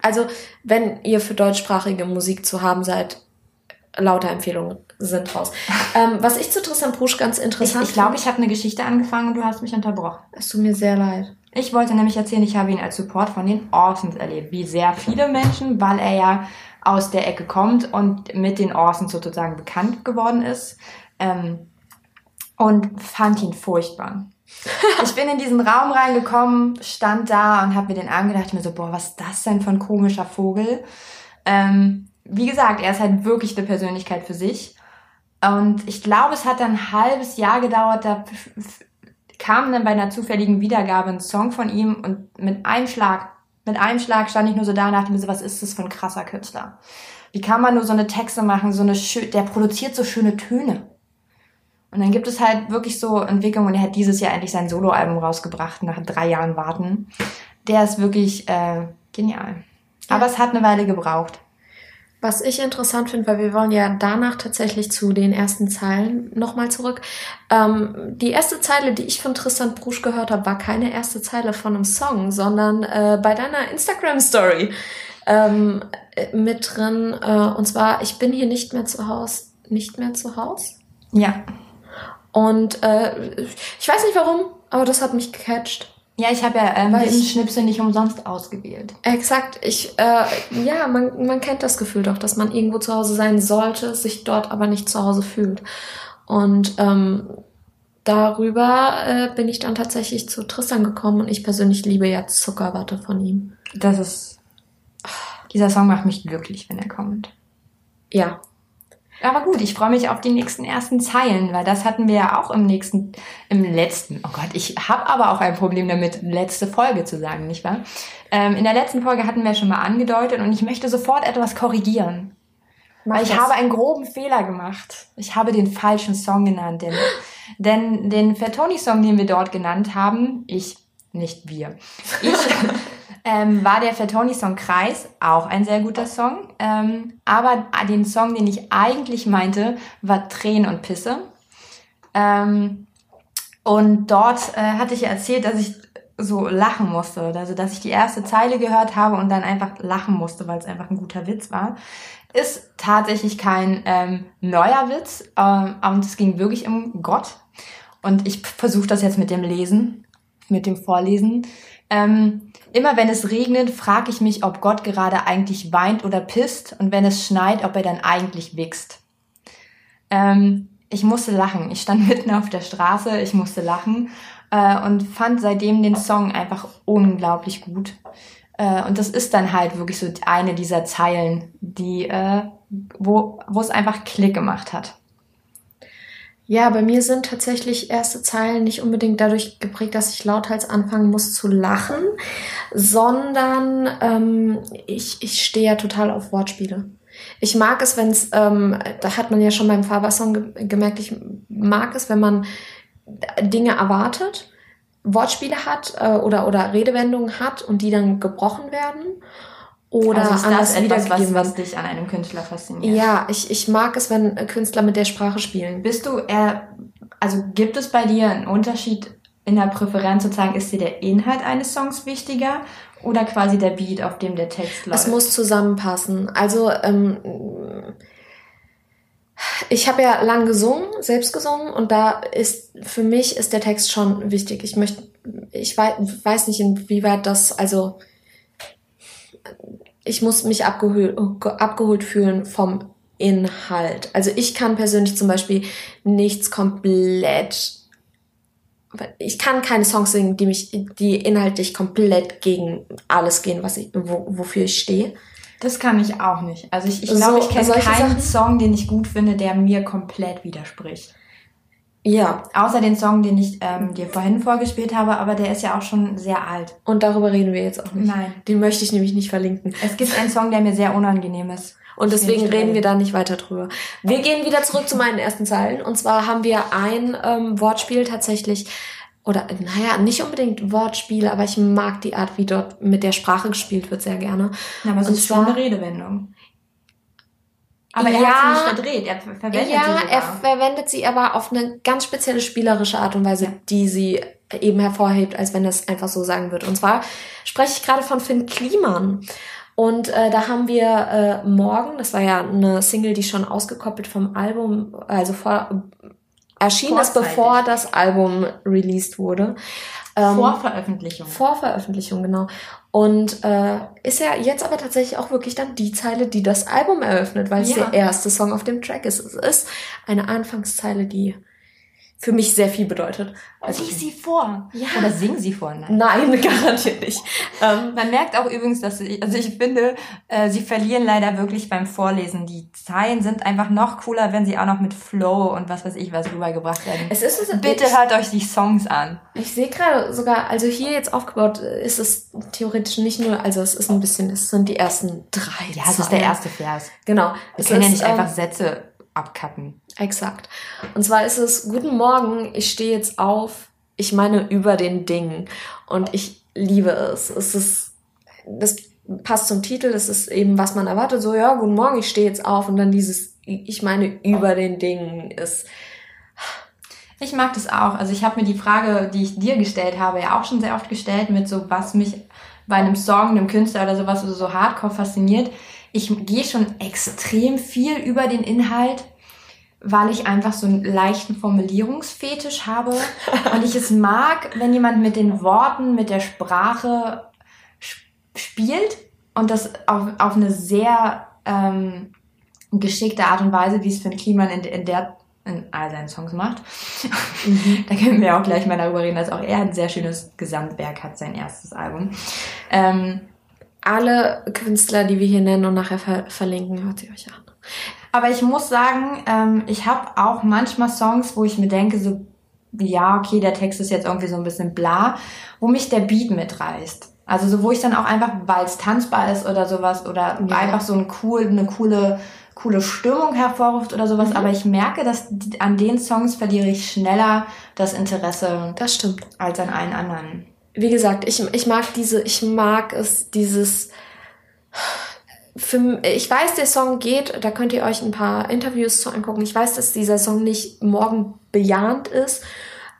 also wenn ihr für deutschsprachige Musik zu haben seid, lauter Empfehlungen sind raus. ähm, was ich zu Tristan Prusch ganz interessant Ich glaube, ich, glaub, ich habe eine Geschichte angefangen und du hast mich unterbrochen. Es tut mir sehr leid. Ich wollte nämlich erzählen, ich habe ihn als Support von den Orsons erlebt, wie sehr viele Menschen, weil er ja aus der Ecke kommt und mit den Orsons sozusagen bekannt geworden ist. Ähm, und fand ihn furchtbar. ich bin in diesen Raum reingekommen, stand da und habe mir den angedacht, ich mir so, boah, was ist das denn für ein komischer Vogel? Ähm, wie gesagt, er ist halt wirklich eine Persönlichkeit für sich. Und ich glaube, es hat dann ein halbes Jahr gedauert, da kam dann bei einer zufälligen Wiedergabe ein Song von ihm und mit einem Schlag, mit einem Schlag stand ich nur so da und dachte mir so, was ist das für ein krasser Künstler? Wie kann man nur so eine Texte machen, so eine schön, der produziert so schöne Töne. Und dann gibt es halt wirklich so Entwicklungen und er hat dieses Jahr endlich sein Soloalbum rausgebracht, nach drei Jahren Warten. Der ist wirklich äh, genial. Aber es hat eine Weile gebraucht. Was ich interessant finde, weil wir wollen ja danach tatsächlich zu den ersten Zeilen nochmal zurück. Ähm, die erste Zeile, die ich von Tristan Brusch gehört habe, war keine erste Zeile von einem Song, sondern äh, bei deiner Instagram-Story ähm, mit drin. Äh, und zwar, ich bin hier nicht mehr zu Hause. Nicht mehr zu Hause? Ja. Und äh, ich weiß nicht warum, aber das hat mich gecatcht. Ja, ich habe ja ähm, diesen ich, Schnipsel nicht umsonst ausgewählt. Exakt. Ich, äh, ja, man, man kennt das Gefühl doch, dass man irgendwo zu Hause sein sollte, sich dort aber nicht zu Hause fühlt. Und ähm, darüber äh, bin ich dann tatsächlich zu Tristan gekommen und ich persönlich liebe ja Zuckerwatte von ihm. Das ist. Dieser Song macht mich glücklich, wenn er kommt. Ja, aber gut, ich freue mich auf die nächsten ersten Zeilen, weil das hatten wir ja auch im nächsten, im letzten. Oh Gott, ich habe aber auch ein Problem damit, letzte Folge zu sagen, nicht wahr? Ähm, in der letzten Folge hatten wir schon mal angedeutet und ich möchte sofort etwas korrigieren. Mach weil ich das. habe einen groben Fehler gemacht. Ich habe den falschen Song genannt, denn, denn den Fatoni-Song, den wir dort genannt haben, ich, nicht wir, ich ähm, war der Fatoni-Song Kreis, auch ein sehr guter Song. Ähm, aber den Song, den ich eigentlich meinte, war Tränen und Pisse. Ähm, und dort äh, hatte ich erzählt, dass ich so lachen musste. Also, dass ich die erste Zeile gehört habe und dann einfach lachen musste, weil es einfach ein guter Witz war. Ist tatsächlich kein ähm, neuer Witz. Ähm, und es ging wirklich um Gott. Und ich versuche das jetzt mit dem Lesen, mit dem Vorlesen. Ähm, immer wenn es regnet, frage ich mich, ob Gott gerade eigentlich weint oder pisst und wenn es schneit, ob er dann eigentlich wichst. Ähm, ich musste lachen. Ich stand mitten auf der Straße, ich musste lachen äh, und fand seitdem den Song einfach unglaublich gut. Äh, und das ist dann halt wirklich so eine dieser Zeilen, die, äh, wo, wo es einfach Klick gemacht hat. Ja, bei mir sind tatsächlich erste Zeilen nicht unbedingt dadurch geprägt, dass ich lauthals anfangen muss zu lachen, sondern ähm, ich, ich stehe ja total auf Wortspiele. Ich mag es, wenn es, ähm, da hat man ja schon beim ge gemerkt, ich mag es, wenn man Dinge erwartet, Wortspiele hat äh, oder, oder Redewendungen hat und die dann gebrochen werden oder also ist anders das etwas, was, was dich an einem Künstler fasziniert? Ja, ich, ich mag es, wenn Künstler mit der Sprache spielen. Bist du eher, also gibt es bei dir einen Unterschied in der Präferenz sozusagen, ist dir der Inhalt eines Songs wichtiger oder quasi der Beat, auf dem der Text läuft? Es muss zusammenpassen. Also ähm, ich habe ja lang gesungen, selbst gesungen und da ist für mich ist der Text schon wichtig. Ich möchte, ich weiß, weiß nicht inwieweit das, also ich muss mich abgeholt, abgeholt fühlen vom Inhalt. Also ich kann persönlich zum Beispiel nichts komplett ich kann keine Songs singen, die mich, die inhaltlich komplett gegen alles gehen, was ich, wo, wofür ich stehe. Das kann ich auch nicht. Also ich, ich glaube, So, ich kenne keinen Sachen? Song, den ich gut finde, der mir komplett widerspricht. Ja, Außer den Song, den ich ähm, dir vorhin vorgespielt habe, aber der ist ja auch schon sehr alt. und darüber reden wir jetzt auch nicht. Nein. Den möchte ich nämlich nicht verlinken. Es gibt einen Song, der mir sehr unangenehm ist. Und deswegen reden wir da nicht weiter drüber. Wir gehen wieder zurück zu meinen ersten Zeilen. Und zwar haben wir ein ähm, Wortspiel tatsächlich, oder naja, nicht unbedingt Wortspiel, aber ich mag die Art, wie dort mit der Sprache gespielt wird, sehr gerne. Na, aber es Und ist schon zwar- eine Redewendung. Aber er Ja. hat sie nicht verdreht. Er ver- verwendet ja, sie sogar. er verwendet sie aber auf eine ganz spezielle spielerische Art und Weise, die sie eben hervorhebt, als wenn er es einfach so sagen würde. Und zwar spreche ich gerade von Finn Kliman. Und äh, da haben wir äh, morgen, das war ja eine Single, die schon ausgekoppelt vom Album, also vor, erschien es, bevor das Album released wurde. Ähm, Vor Veröffentlichung. vor Veröffentlichung, genau. Und äh, ist ja jetzt aber tatsächlich auch wirklich dann die Zeile, die das Album eröffnet, weil es Ja. der erste Song auf dem Track ist. Es ist eine Anfangszeile, die für mich sehr viel bedeutet. Also, Lies sie vor. Ja. Oder sing sie vor. Nein. nein, garantiert nicht. Ähm, Man merkt auch übrigens, dass sie, also ich finde, äh, sie verlieren leider wirklich beim Vorlesen. Die Zeilen sind einfach noch cooler, wenn sie auch noch mit Flow und was weiß ich was rübergebracht werden. es ist Bitte hört euch die Songs an. Ich sehe gerade sogar, also hier jetzt aufgebaut, äh, ist es theoretisch nicht nur, also es ist ein bisschen, es sind die ersten drei. Ja, es ist der erste Vers. Genau. Wir Es können ja ist, nicht einfach ähm, Sätze abcutten. Exakt. Und zwar ist es, guten Morgen, ich stehe jetzt auf, ich meine über den Dingen. Und ich liebe es. Es ist, das passt zum Titel, das ist eben, was man erwartet. So, ja, guten Morgen, ich stehe jetzt auf. Und dann dieses, ich meine über den Dingen ist, Ich mag das auch. Also ich habe mir die Frage, die ich dir gestellt habe, ja auch schon sehr oft gestellt, mit so, was mich bei einem Song, einem Künstler oder sowas so, so hardcore fasziniert. Ich gehe schon extrem viel über den Inhalt, weil ich einfach so einen leichten Formulierungsfetisch habe. Und ich es mag, wenn jemand mit den Worten, mit der Sprache sp- spielt und das auf, auf eine sehr ähm, geschickte Art und Weise, wie es Finn Kliman in, in der in all seinen Songs macht. da können wir auch gleich mal darüber reden, dass auch er ein sehr schönes Gesamtwerk hat, sein erstes Album. Ähm, alle Künstler, die wir hier nennen und nachher ver verlinken, hört sie euch an. Aber ich muss sagen, ähm, ich habe auch manchmal Songs, wo ich mir denke, so, ja, okay, der Text ist jetzt irgendwie so ein bisschen bla, wo mich der Beat mitreißt. Also so, wo ich dann auch einfach, weil es tanzbar ist oder sowas, oder Ja. einfach so ein cool, eine coole, coole Stimmung hervorruft oder sowas. Mhm. Aber ich merke, dass an den Songs verliere ich schneller das Interesse Das stimmt. als an allen anderen. wie gesagt, ich, ich mag diese, ich mag es, dieses, für, m- ich weiß, der Song geht, da könnt ihr euch ein paar Interviews zu angucken. Ich weiß, dass dieser Song nicht morgen bejahend ist,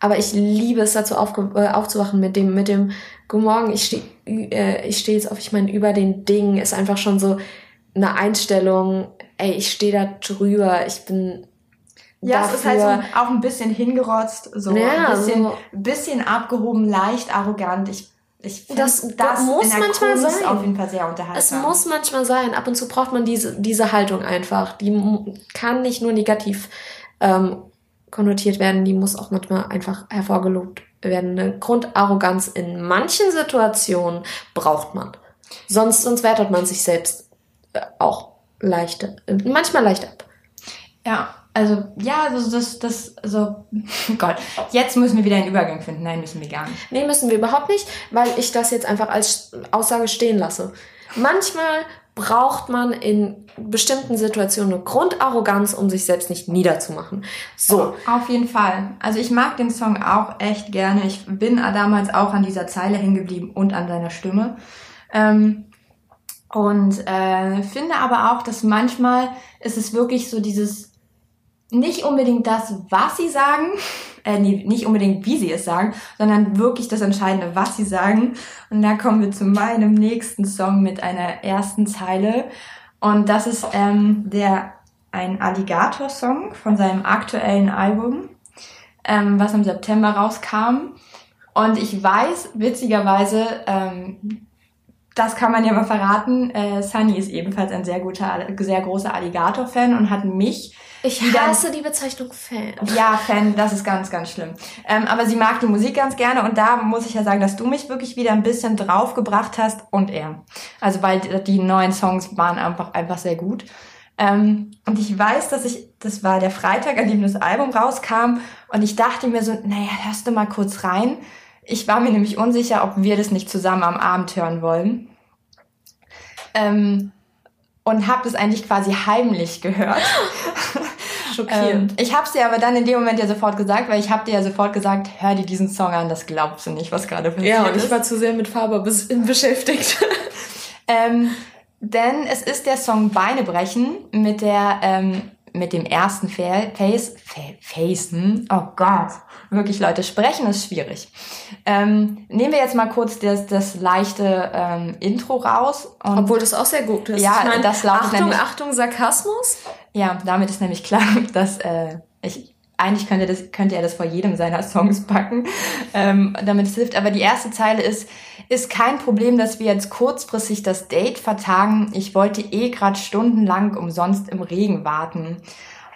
aber ich liebe es dazu aufge, äh, aufzuwachen mit dem, mit dem, Guten Morgen, ich stehe äh, ich stehe jetzt auf, ich meine, über den Dingen ist einfach schon so eine Einstellung, ey, ich stehe da drüber, ich bin Ja, es ist halt dafür- so auch ein bisschen hingerotzt, so Ja, ein bisschen, so- bisschen abgehoben, leicht arrogant. Ich, ich finde Das- das, das muss in der manchmal Kunst sein. auf jeden Fall sehr unterhaltsam. Es muss manchmal sein. Ab und zu braucht man diese, diese Haltung einfach. Die kann nicht nur negativ ähm, konnotiert werden, die muss auch manchmal einfach hervorgelobt werden. Eine Grundarroganz in manchen Situationen braucht man. Sonst, sonst wertet man sich selbst äh, auch leicht, äh, manchmal leicht ab. Ja, also ja, also das, das, so Gott. Jetzt müssen wir wieder einen Übergang finden. Nein, müssen wir gar nicht. Nee, müssen wir überhaupt nicht, weil ich das jetzt einfach als Aussage stehen lasse. Manchmal braucht man in bestimmten Situationen eine Grundarroganz, um sich selbst nicht niederzumachen. So, Auf jeden Fall. Also ich mag den Song auch echt gerne. Ich bin damals auch an dieser Zeile hängen geblieben und an seiner Stimme. Ähm, und äh, finde aber auch, dass manchmal ist es wirklich so dieses nicht unbedingt das, was sie sagen, äh, nee, nicht unbedingt wie sie es sagen, sondern wirklich das Entscheidende, was sie sagen. Und da kommen wir zu meinem nächsten Song mit einer ersten Zeile. Und das ist ähm, der ein Alligator-Song von seinem aktuellen Album, ähm, was im September rauskam. Und ich weiß, witzigerweise, ähm, das kann man ja mal verraten, äh, Sunny ist ebenfalls ein sehr guter, sehr großer Alligator-Fan und hat mich Ich hasse die Bezeichnung Fan. Ja, Fan, das ist ganz, ganz schlimm. Ähm, aber sie mag die Musik ganz gerne und da muss ich ja sagen, dass du mich wirklich wieder ein bisschen draufgebracht hast und er. Also weil die neuen Songs waren einfach, einfach sehr gut. Ähm, und ich weiß, dass ich, das war der Freitag, an dem das Album rauskam und ich dachte mir so, naja, hörst du mal kurz rein. Ich war mir nämlich unsicher, ob wir das nicht zusammen am Abend hören wollen. Ähm, und habe das eigentlich quasi heimlich gehört. Schockierend. Ähm, ich habe dir aber dann in dem Moment ja sofort gesagt, weil ich habe dir ja sofort gesagt, hör dir diesen Song an, das glaubst du nicht, was gerade passiert ist. Ja, und ich war zu sehr mit Faber beschäftigt. ähm, denn es ist der Song Beine brechen mit der ähm, mit dem ersten Face, Facen. Oh Gott, wirklich Leute, sprechen ist schwierig. Ähm, nehmen wir jetzt mal kurz das, das leichte ähm, Intro raus. Obwohl das auch sehr gut ist. Ja, ich mein, das lautet Achtung, nämlich, Achtung, Sarkasmus. Ja, damit ist nämlich klar, dass äh, ich eigentlich könnte, das, könnte er das vor jedem seiner Songs packen, ähm, damit es hilft. Aber die erste Zeile ist, ist kein Problem, dass wir jetzt kurzfristig das Date vertagen. Ich wollte eh gerade stundenlang umsonst im Regen warten.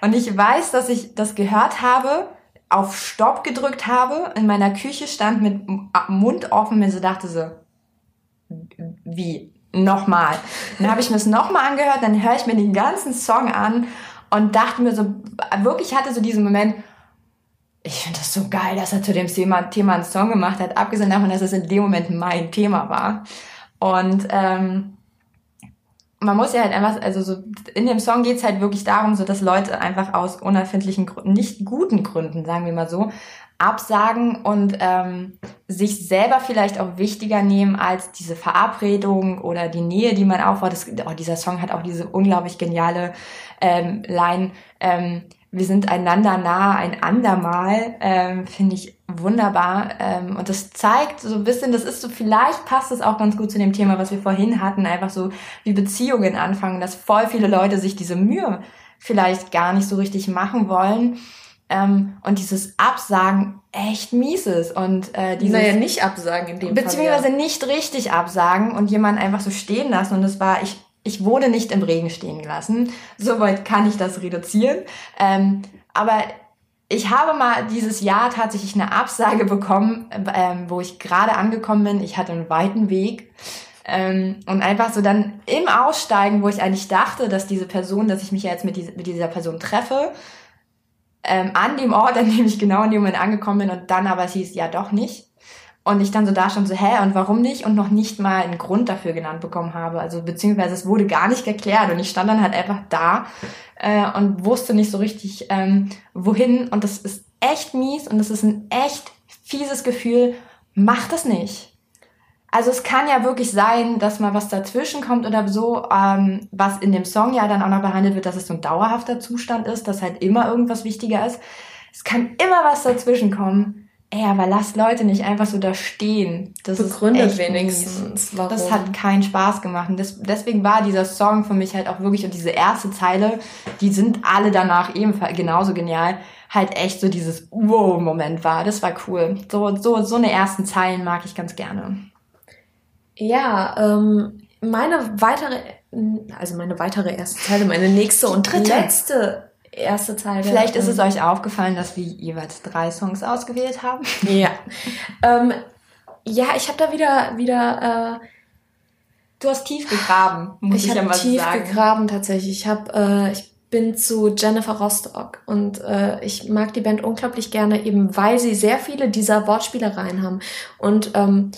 Und ich weiß, dass ich das gehört habe, auf Stopp gedrückt habe, in meiner Küche stand mit Mund offen, mir so dachte so, wie? Nochmal. Dann habe ich mir das nochmal angehört, dann höre ich mir den ganzen Song an und dachte mir so, wirklich hatte so diesen Moment, ich finde das so geil, dass er zu dem Thema, Thema einen Song gemacht hat, abgesehen davon, dass es in dem Moment mein Thema war. Und ähm, man muss ja halt einfach, also so in dem Song geht's halt wirklich darum, so dass Leute einfach aus unerfindlichen Gründen, nicht guten Gründen, sagen wir mal so, absagen und ähm, sich selber vielleicht auch wichtiger nehmen als diese Verabredung oder die Nähe, die man aufbaut. Das, oh, dieser Song hat auch diese unglaublich geniale ähm, Line. Ähm, wir sind einander nah ein andermal, ähm, finde ich wunderbar. Ähm, und das zeigt so ein bisschen, das ist so, vielleicht passt es auch ganz gut zu dem Thema, was wir vorhin hatten, einfach so wie Beziehungen anfangen, dass voll viele Leute sich diese Mühe vielleicht gar nicht so richtig machen wollen. Ähm, und dieses Absagen echt mies ist. Und äh, dieses, naja, nicht absagen in dem Beziehungsweise Fall, ja. nicht richtig absagen und jemanden einfach so stehen lassen. Und das war, ich ich wurde nicht im Regen stehen gelassen. Soweit kann ich das reduzieren. Ähm, aber ich habe mal dieses Jahr tatsächlich eine Absage bekommen, ähm, wo ich gerade angekommen bin. Ich hatte einen weiten Weg. Ähm, und einfach so dann im Aussteigen, wo ich eigentlich dachte, dass diese Person, dass ich mich ja jetzt mit, diese, mit dieser Person treffe, ähm, an dem Ort, an dem ich genau in dem Moment angekommen bin und dann aber es hieß, ja doch nicht. Und ich dann so da schon so, hä, und warum nicht? Und noch nicht mal einen Grund dafür genannt bekommen habe. Also beziehungsweise es wurde gar nicht geklärt. Und ich stand dann halt einfach da äh, und wusste nicht so richtig, ähm, wohin. Und das ist echt mies und das ist ein echt fieses Gefühl. Mach das nicht. Also es kann ja wirklich sein, dass mal was dazwischen kommt oder so, ähm, was in dem Song ja dann auch noch behandelt wird, dass es so ein dauerhafter Zustand ist, dass halt immer irgendwas wichtiger ist. Es kann immer was dazwischen kommen. Ey, aber lasst Leute nicht einfach so da stehen. Das Begründet ist wenigstens. Warum? Das hat keinen Spaß gemacht. Und das, deswegen war dieser Song für mich halt auch wirklich, und diese erste Zeile, die sind alle danach ebenfalls genauso genial, halt echt so dieses Wow-Moment war. Das war cool. So, so, so eine ersten Zeilen mag ich ganz gerne. Ja, ähm, meine weitere, also meine weitere erste Zeile, meine nächste und letzte erste Zeile. Vielleicht ist es ähm, euch aufgefallen, dass wir jeweils drei Songs ausgewählt haben. Ja. ähm, ja, ich habe da wieder wieder. Äh, du hast tief gegraben, muss ich, ich tief sagen. tief gegraben tatsächlich. Ich habe äh, ich bin zu Jennifer Rostock und äh, ich mag die Band unglaublich gerne, eben weil sie sehr viele dieser Wortspielereien haben und ähm,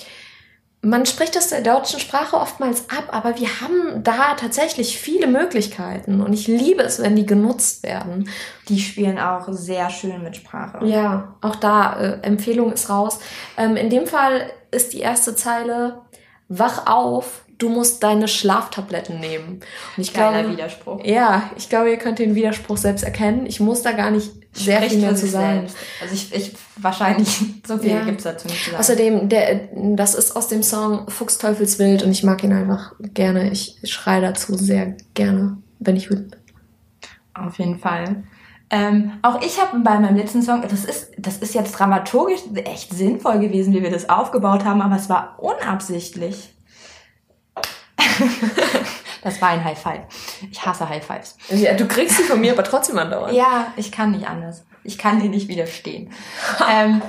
man spricht das der deutschen Sprache oftmals ab, aber wir haben da tatsächlich viele Möglichkeiten und ich liebe es, wenn die genutzt werden. Die spielen auch sehr schön mit Sprache. Ja, auch da äh, Empfehlung ist raus. Ähm, in dem Fall ist die erste Zeile Wach auf, du musst deine Schlaftabletten nehmen. Und ich Geiler glaube, Widerspruch. Ja, ich glaube, ihr könnt den Widerspruch selbst erkennen. Ich muss da gar nicht sehr Spricht viel mehr zu sagen. Also ich, ich wahrscheinlich so viel ja. gibt's dazu nicht zu sagen. Außerdem, der, das ist aus dem Song Fuchsteufelswild und ich mag ihn einfach gerne. Ich schreie dazu sehr gerne, wenn ich bin. Auf jeden Fall. Ähm, auch ich habe bei meinem letzten Song, das ist, das ist jetzt dramaturgisch echt sinnvoll gewesen, wie wir das aufgebaut haben, aber es war unabsichtlich. Das war ein High Five. Ich hasse High Fives. Ja, du kriegst sie von mir aber trotzdem andauernd. Ja, ich kann nicht anders. Ich kann dir nicht widerstehen. ähm,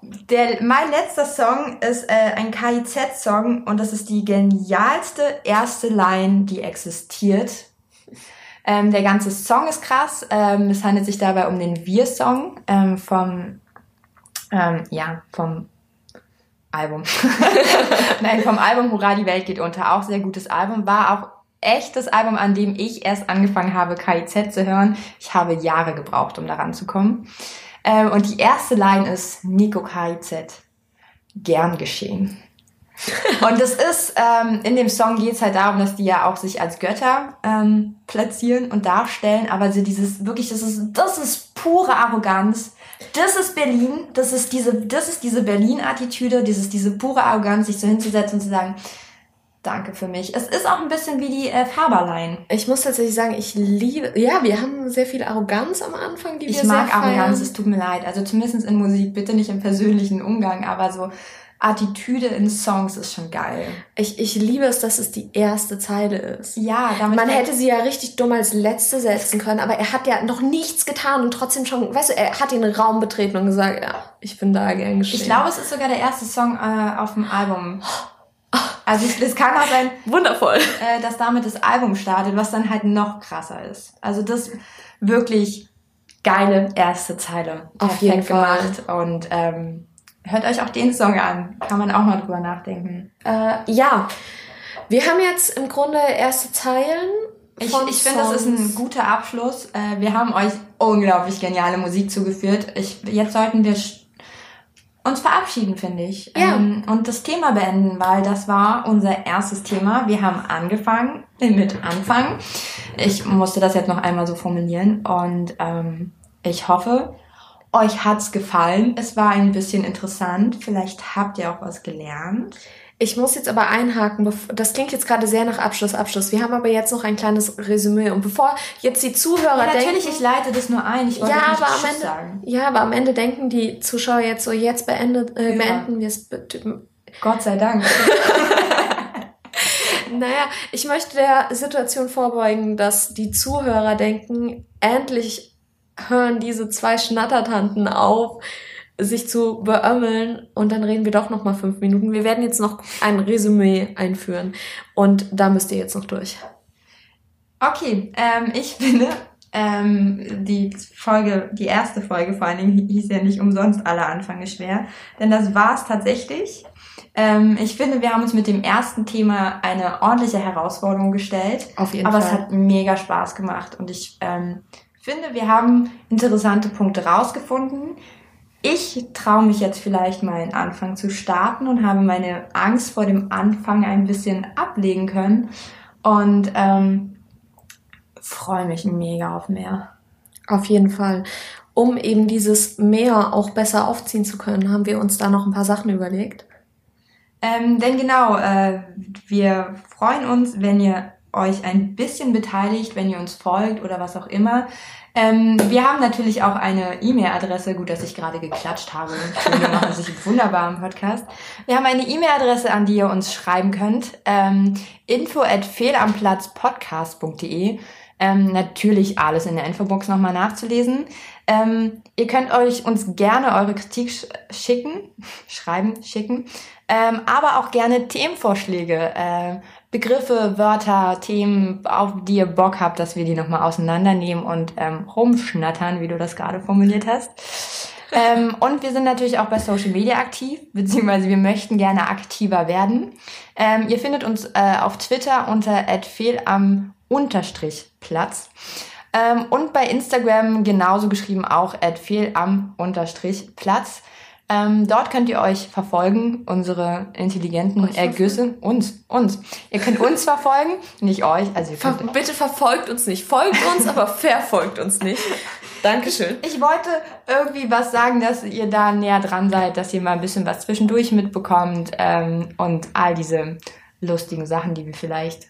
der, mein letzter Song ist äh, ein KIZ-Song und das ist die genialste erste Line, die existiert. Ähm, der ganze Song ist krass. Ähm, es handelt sich dabei um den Wir-Song ähm, vom, ähm, ja, vom Album. Nein, vom Album Hurra, die Welt geht unter. Auch sehr gutes Album. War auch echtes Album, an dem ich erst angefangen habe, KIZ zu hören. Ich habe Jahre gebraucht, um daran zu kommen. Ähm, und die erste Line ist Nico KIZ. Gern geschehen. und es ist, ähm, in dem Song geht es halt darum, dass die ja auch sich als Götter ähm, platzieren und darstellen, aber so dieses, wirklich, das ist, das ist pure Arroganz. Das ist Berlin, das ist diese, das ist diese Berlin-Attitüde, dieses, diese pure Arroganz, sich so hinzusetzen und zu sagen, danke für mich. Es ist auch ein bisschen wie die äh, Faberlein. Ich muss tatsächlich sagen, ich liebe, ja, wir haben sehr viel Arroganz am Anfang, die ich wir Ich mag Arroganz, es tut mir leid. Also zumindest in Musik, bitte nicht im persönlichen Umgang, aber so Attitüde in Songs ist schon geil. Ich, ich liebe es, dass es die erste Zeile ist. Ja, damit. Man hätte sie ja richtig dumm als letzte setzen können, aber er hat ja noch nichts getan und trotzdem schon, weißt du, er hat den Raum betreten und gesagt, ja, ich bin da gern geschehen. Ich glaube, es ist sogar der erste Song äh, auf dem Album. Also es kann auch sein, wundervoll, äh, dass damit das Album startet, was dann halt noch krasser ist. Also das wirklich geile erste Zeile. Auf jeden Fall. gemacht und ähm, hört euch auch den Song an. Kann man auch mal drüber nachdenken. Äh, ja, wir haben jetzt im Grunde erste Zeilen. Ich, ich finde, das ist ein guter Abschluss. Äh, wir haben euch unglaublich geniale Musik zugeführt. Ich, jetzt sollten wir uns verabschieden, finde ich. Ja. Ähm, und das Thema beenden, weil das war unser erstes Thema. Wir haben angefangen mit Anfang. Ich musste das jetzt noch einmal so formulieren und ähm, ich hoffe, euch hat's gefallen. Es war ein bisschen interessant. Vielleicht habt ihr auch was gelernt. Ich muss jetzt aber einhaken, das klingt jetzt gerade sehr nach Abschluss, Abschluss. Wir haben aber jetzt noch ein kleines Resümee. Und bevor jetzt die Zuhörer ja, natürlich, denken... ich leite das nur ein, ich wollte ja, nicht aber am Ende, sagen. Ja, aber am Ende denken die Zuschauer jetzt so, jetzt beendet, äh, ja. beenden wir es. Gott sei Dank. naja, ich möchte der Situation vorbeugen, dass die Zuhörer denken, endlich hören diese zwei Schnattertanten auf, sich zu beömmeln und dann reden wir doch noch mal fünf Minuten. Wir werden jetzt noch ein Resümee einführen und da müsst ihr jetzt noch durch. Okay, ähm, ich finde, ähm, die Folge, die erste Folge vor allen Dingen hieß ja nicht umsonst alle Anfänge schwer, denn das war es tatsächlich. Ähm, ich finde, wir haben uns mit dem ersten Thema eine ordentliche Herausforderung gestellt. Auf jeden aber Fall. Aber es hat mega Spaß gemacht und ich ähm, finde, wir haben interessante Punkte rausgefunden ich traue mich jetzt vielleicht mal einen Anfang zu starten und habe meine Angst vor dem Anfang ein bisschen ablegen können und ähm, freue mich mega auf mehr. Auf jeden Fall. Um eben dieses Meer auch besser aufziehen zu können, haben wir uns da noch ein paar Sachen überlegt. Ähm, denn genau, äh, wir freuen uns, wenn ihr euch ein bisschen beteiligt, wenn ihr uns folgt oder was auch immer. Ähm, wir haben natürlich auch eine E-Mail-Adresse. Gut, dass ich gerade geklatscht habe. Wir machen sich wunderbar im Podcast. Wir haben eine E-Mail-Adresse, an die ihr uns schreiben könnt. Ähm, info at fehlamplatzpodcast.de. Ähm, natürlich alles in der Infobox nochmal nachzulesen. Ähm, ihr könnt euch uns gerne eure Kritik sch schicken, schreiben, schicken, ähm, aber auch gerne Themenvorschläge. Äh, Begriffe, Wörter, Themen, auf die ihr Bock habt, dass wir die nochmal auseinandernehmen und ähm, rumschnattern, wie du das gerade formuliert hast. ähm, und wir sind natürlich auch bei Social Media aktiv, beziehungsweise wir möchten gerne aktiver werden. Ähm, ihr findet uns äh, auf Twitter unter am unterstrich Platz. Ähm, und bei Instagram genauso geschrieben auch am unterstrich Platz. Ähm, dort könnt ihr euch verfolgen, unsere intelligenten Ergüsse. Uns, uns. Ihr könnt uns verfolgen, nicht euch. Also ihr könnt Bitte verfolgt uns nicht. Folgt uns, aber verfolgt uns nicht. Dankeschön. Ich, ich wollte irgendwie was sagen, dass ihr da näher dran seid, dass ihr mal ein bisschen was zwischendurch mitbekommt ähm, und all diese lustigen Sachen, die wir vielleicht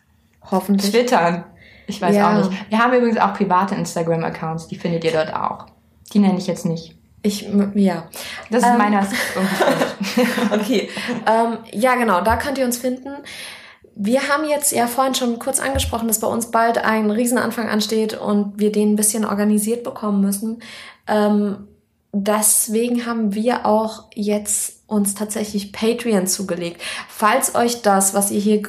hoffentlich twittern. Ich weiß ja. auch nicht. Wir haben übrigens auch private Instagram-Accounts, die findet ihr dort auch. Die nenne ich jetzt nicht. Ich, ja. Das ist ähm, meiner. okay. Ähm, ja, genau, da könnt ihr uns finden. wir haben jetzt ja vorhin schon kurz angesprochen, dass bei uns bald ein Riesenanfang ansteht und wir den ein bisschen organisiert bekommen müssen. Ähm, deswegen haben wir auch jetzt uns tatsächlich Patreon zugelegt. Falls euch das, was ihr hier,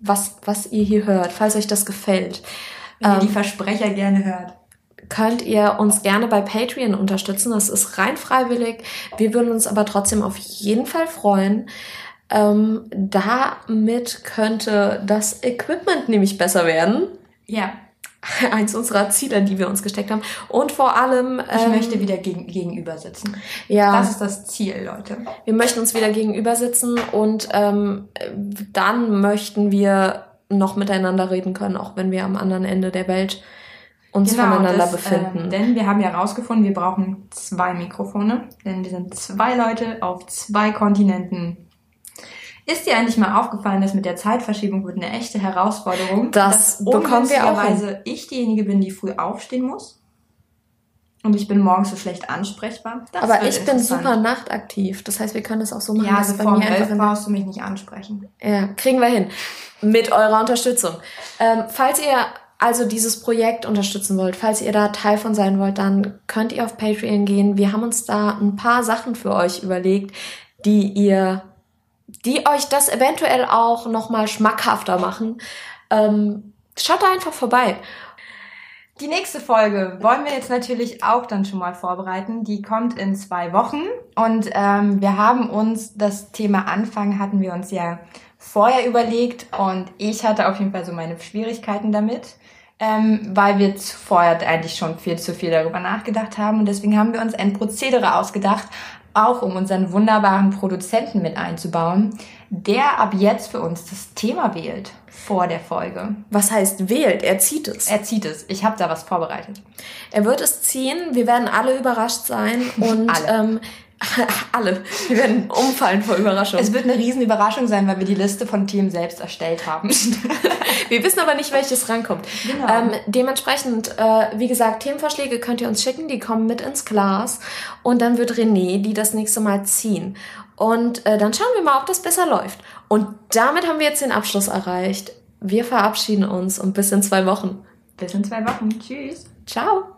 was, was ihr hier hört, falls euch das gefällt. Wenn ihr die ähm, Versprecher gerne hört könnt ihr uns gerne bei Patreon unterstützen. Das ist rein freiwillig. Wir würden uns aber trotzdem auf jeden Fall freuen. Ähm, damit könnte das Equipment nämlich besser werden. Ja. Eins unserer Ziele, die wir uns gesteckt haben. Und vor allem. Ich ähm, möchte wieder gegen, gegenüber sitzen. Ja. Das ist das Ziel, Leute. Wir möchten uns wieder gegenüber sitzen und ähm, dann möchten wir noch miteinander reden können, auch wenn wir am anderen Ende der Welt uns genau, voneinander das, befinden. Ähm, denn wir haben ja herausgefunden, wir brauchen zwei Mikrofone, denn wir sind zwei Leute auf zwei Kontinenten ist dir eigentlich mal aufgefallen, dass mit der Zeitverschiebung wird eine echte Herausforderung? Das bekommen wir auch. Hin. ich diejenige bin, die früh aufstehen muss. Und ich bin morgens so schlecht ansprechbar. Das Aber ich bin super nachtaktiv. Das heißt, wir können das auch so machen. Ja, also vor mir elf brauchst du mich nicht ansprechen. Ja, kriegen wir hin. Mit eurer Unterstützung. Ähm, falls ihr also dieses Projekt unterstützen wollt, falls ihr da Teil von sein wollt, dann könnt ihr auf Patreon gehen. Wir haben uns da ein paar Sachen für euch überlegt, die ihr die euch das eventuell auch nochmal schmackhafter machen. Ähm, schaut da einfach vorbei. Die nächste Folge wollen wir jetzt natürlich auch dann schon mal vorbereiten. Die kommt in zwei Wochen und ähm, wir haben uns das Thema Anfang hatten wir uns ja vorher überlegt und ich hatte auf jeden Fall so meine Schwierigkeiten damit, ähm, weil wir vorher eigentlich schon viel zu viel darüber nachgedacht haben und deswegen haben wir uns ein Prozedere ausgedacht, auch um unseren wunderbaren Produzenten mit einzubauen, der ab jetzt für uns das Thema wählt vor der Folge. Was heißt wählt? Er zieht es. Er zieht es. Ich habe da was vorbereitet. Er wird es ziehen. Wir werden alle überrascht sein und alle. Ähm, Alle. Wir werden umfallen vor Überraschung. Es wird eine riesen Überraschung sein, weil wir die Liste von Themen selbst erstellt haben. wir wissen aber nicht, welches rankommt. Genau. Ähm, dementsprechend, äh, wie gesagt, Themenvorschläge könnt ihr uns schicken, die kommen mit ins Glas. Und dann wird René die das nächste Mal ziehen. Und äh, dann schauen wir mal, ob das besser läuft. Und damit haben wir jetzt den Abschluss erreicht. Wir verabschieden uns und bis in zwei Wochen. Bis in zwei Wochen. Tschüss. Ciao.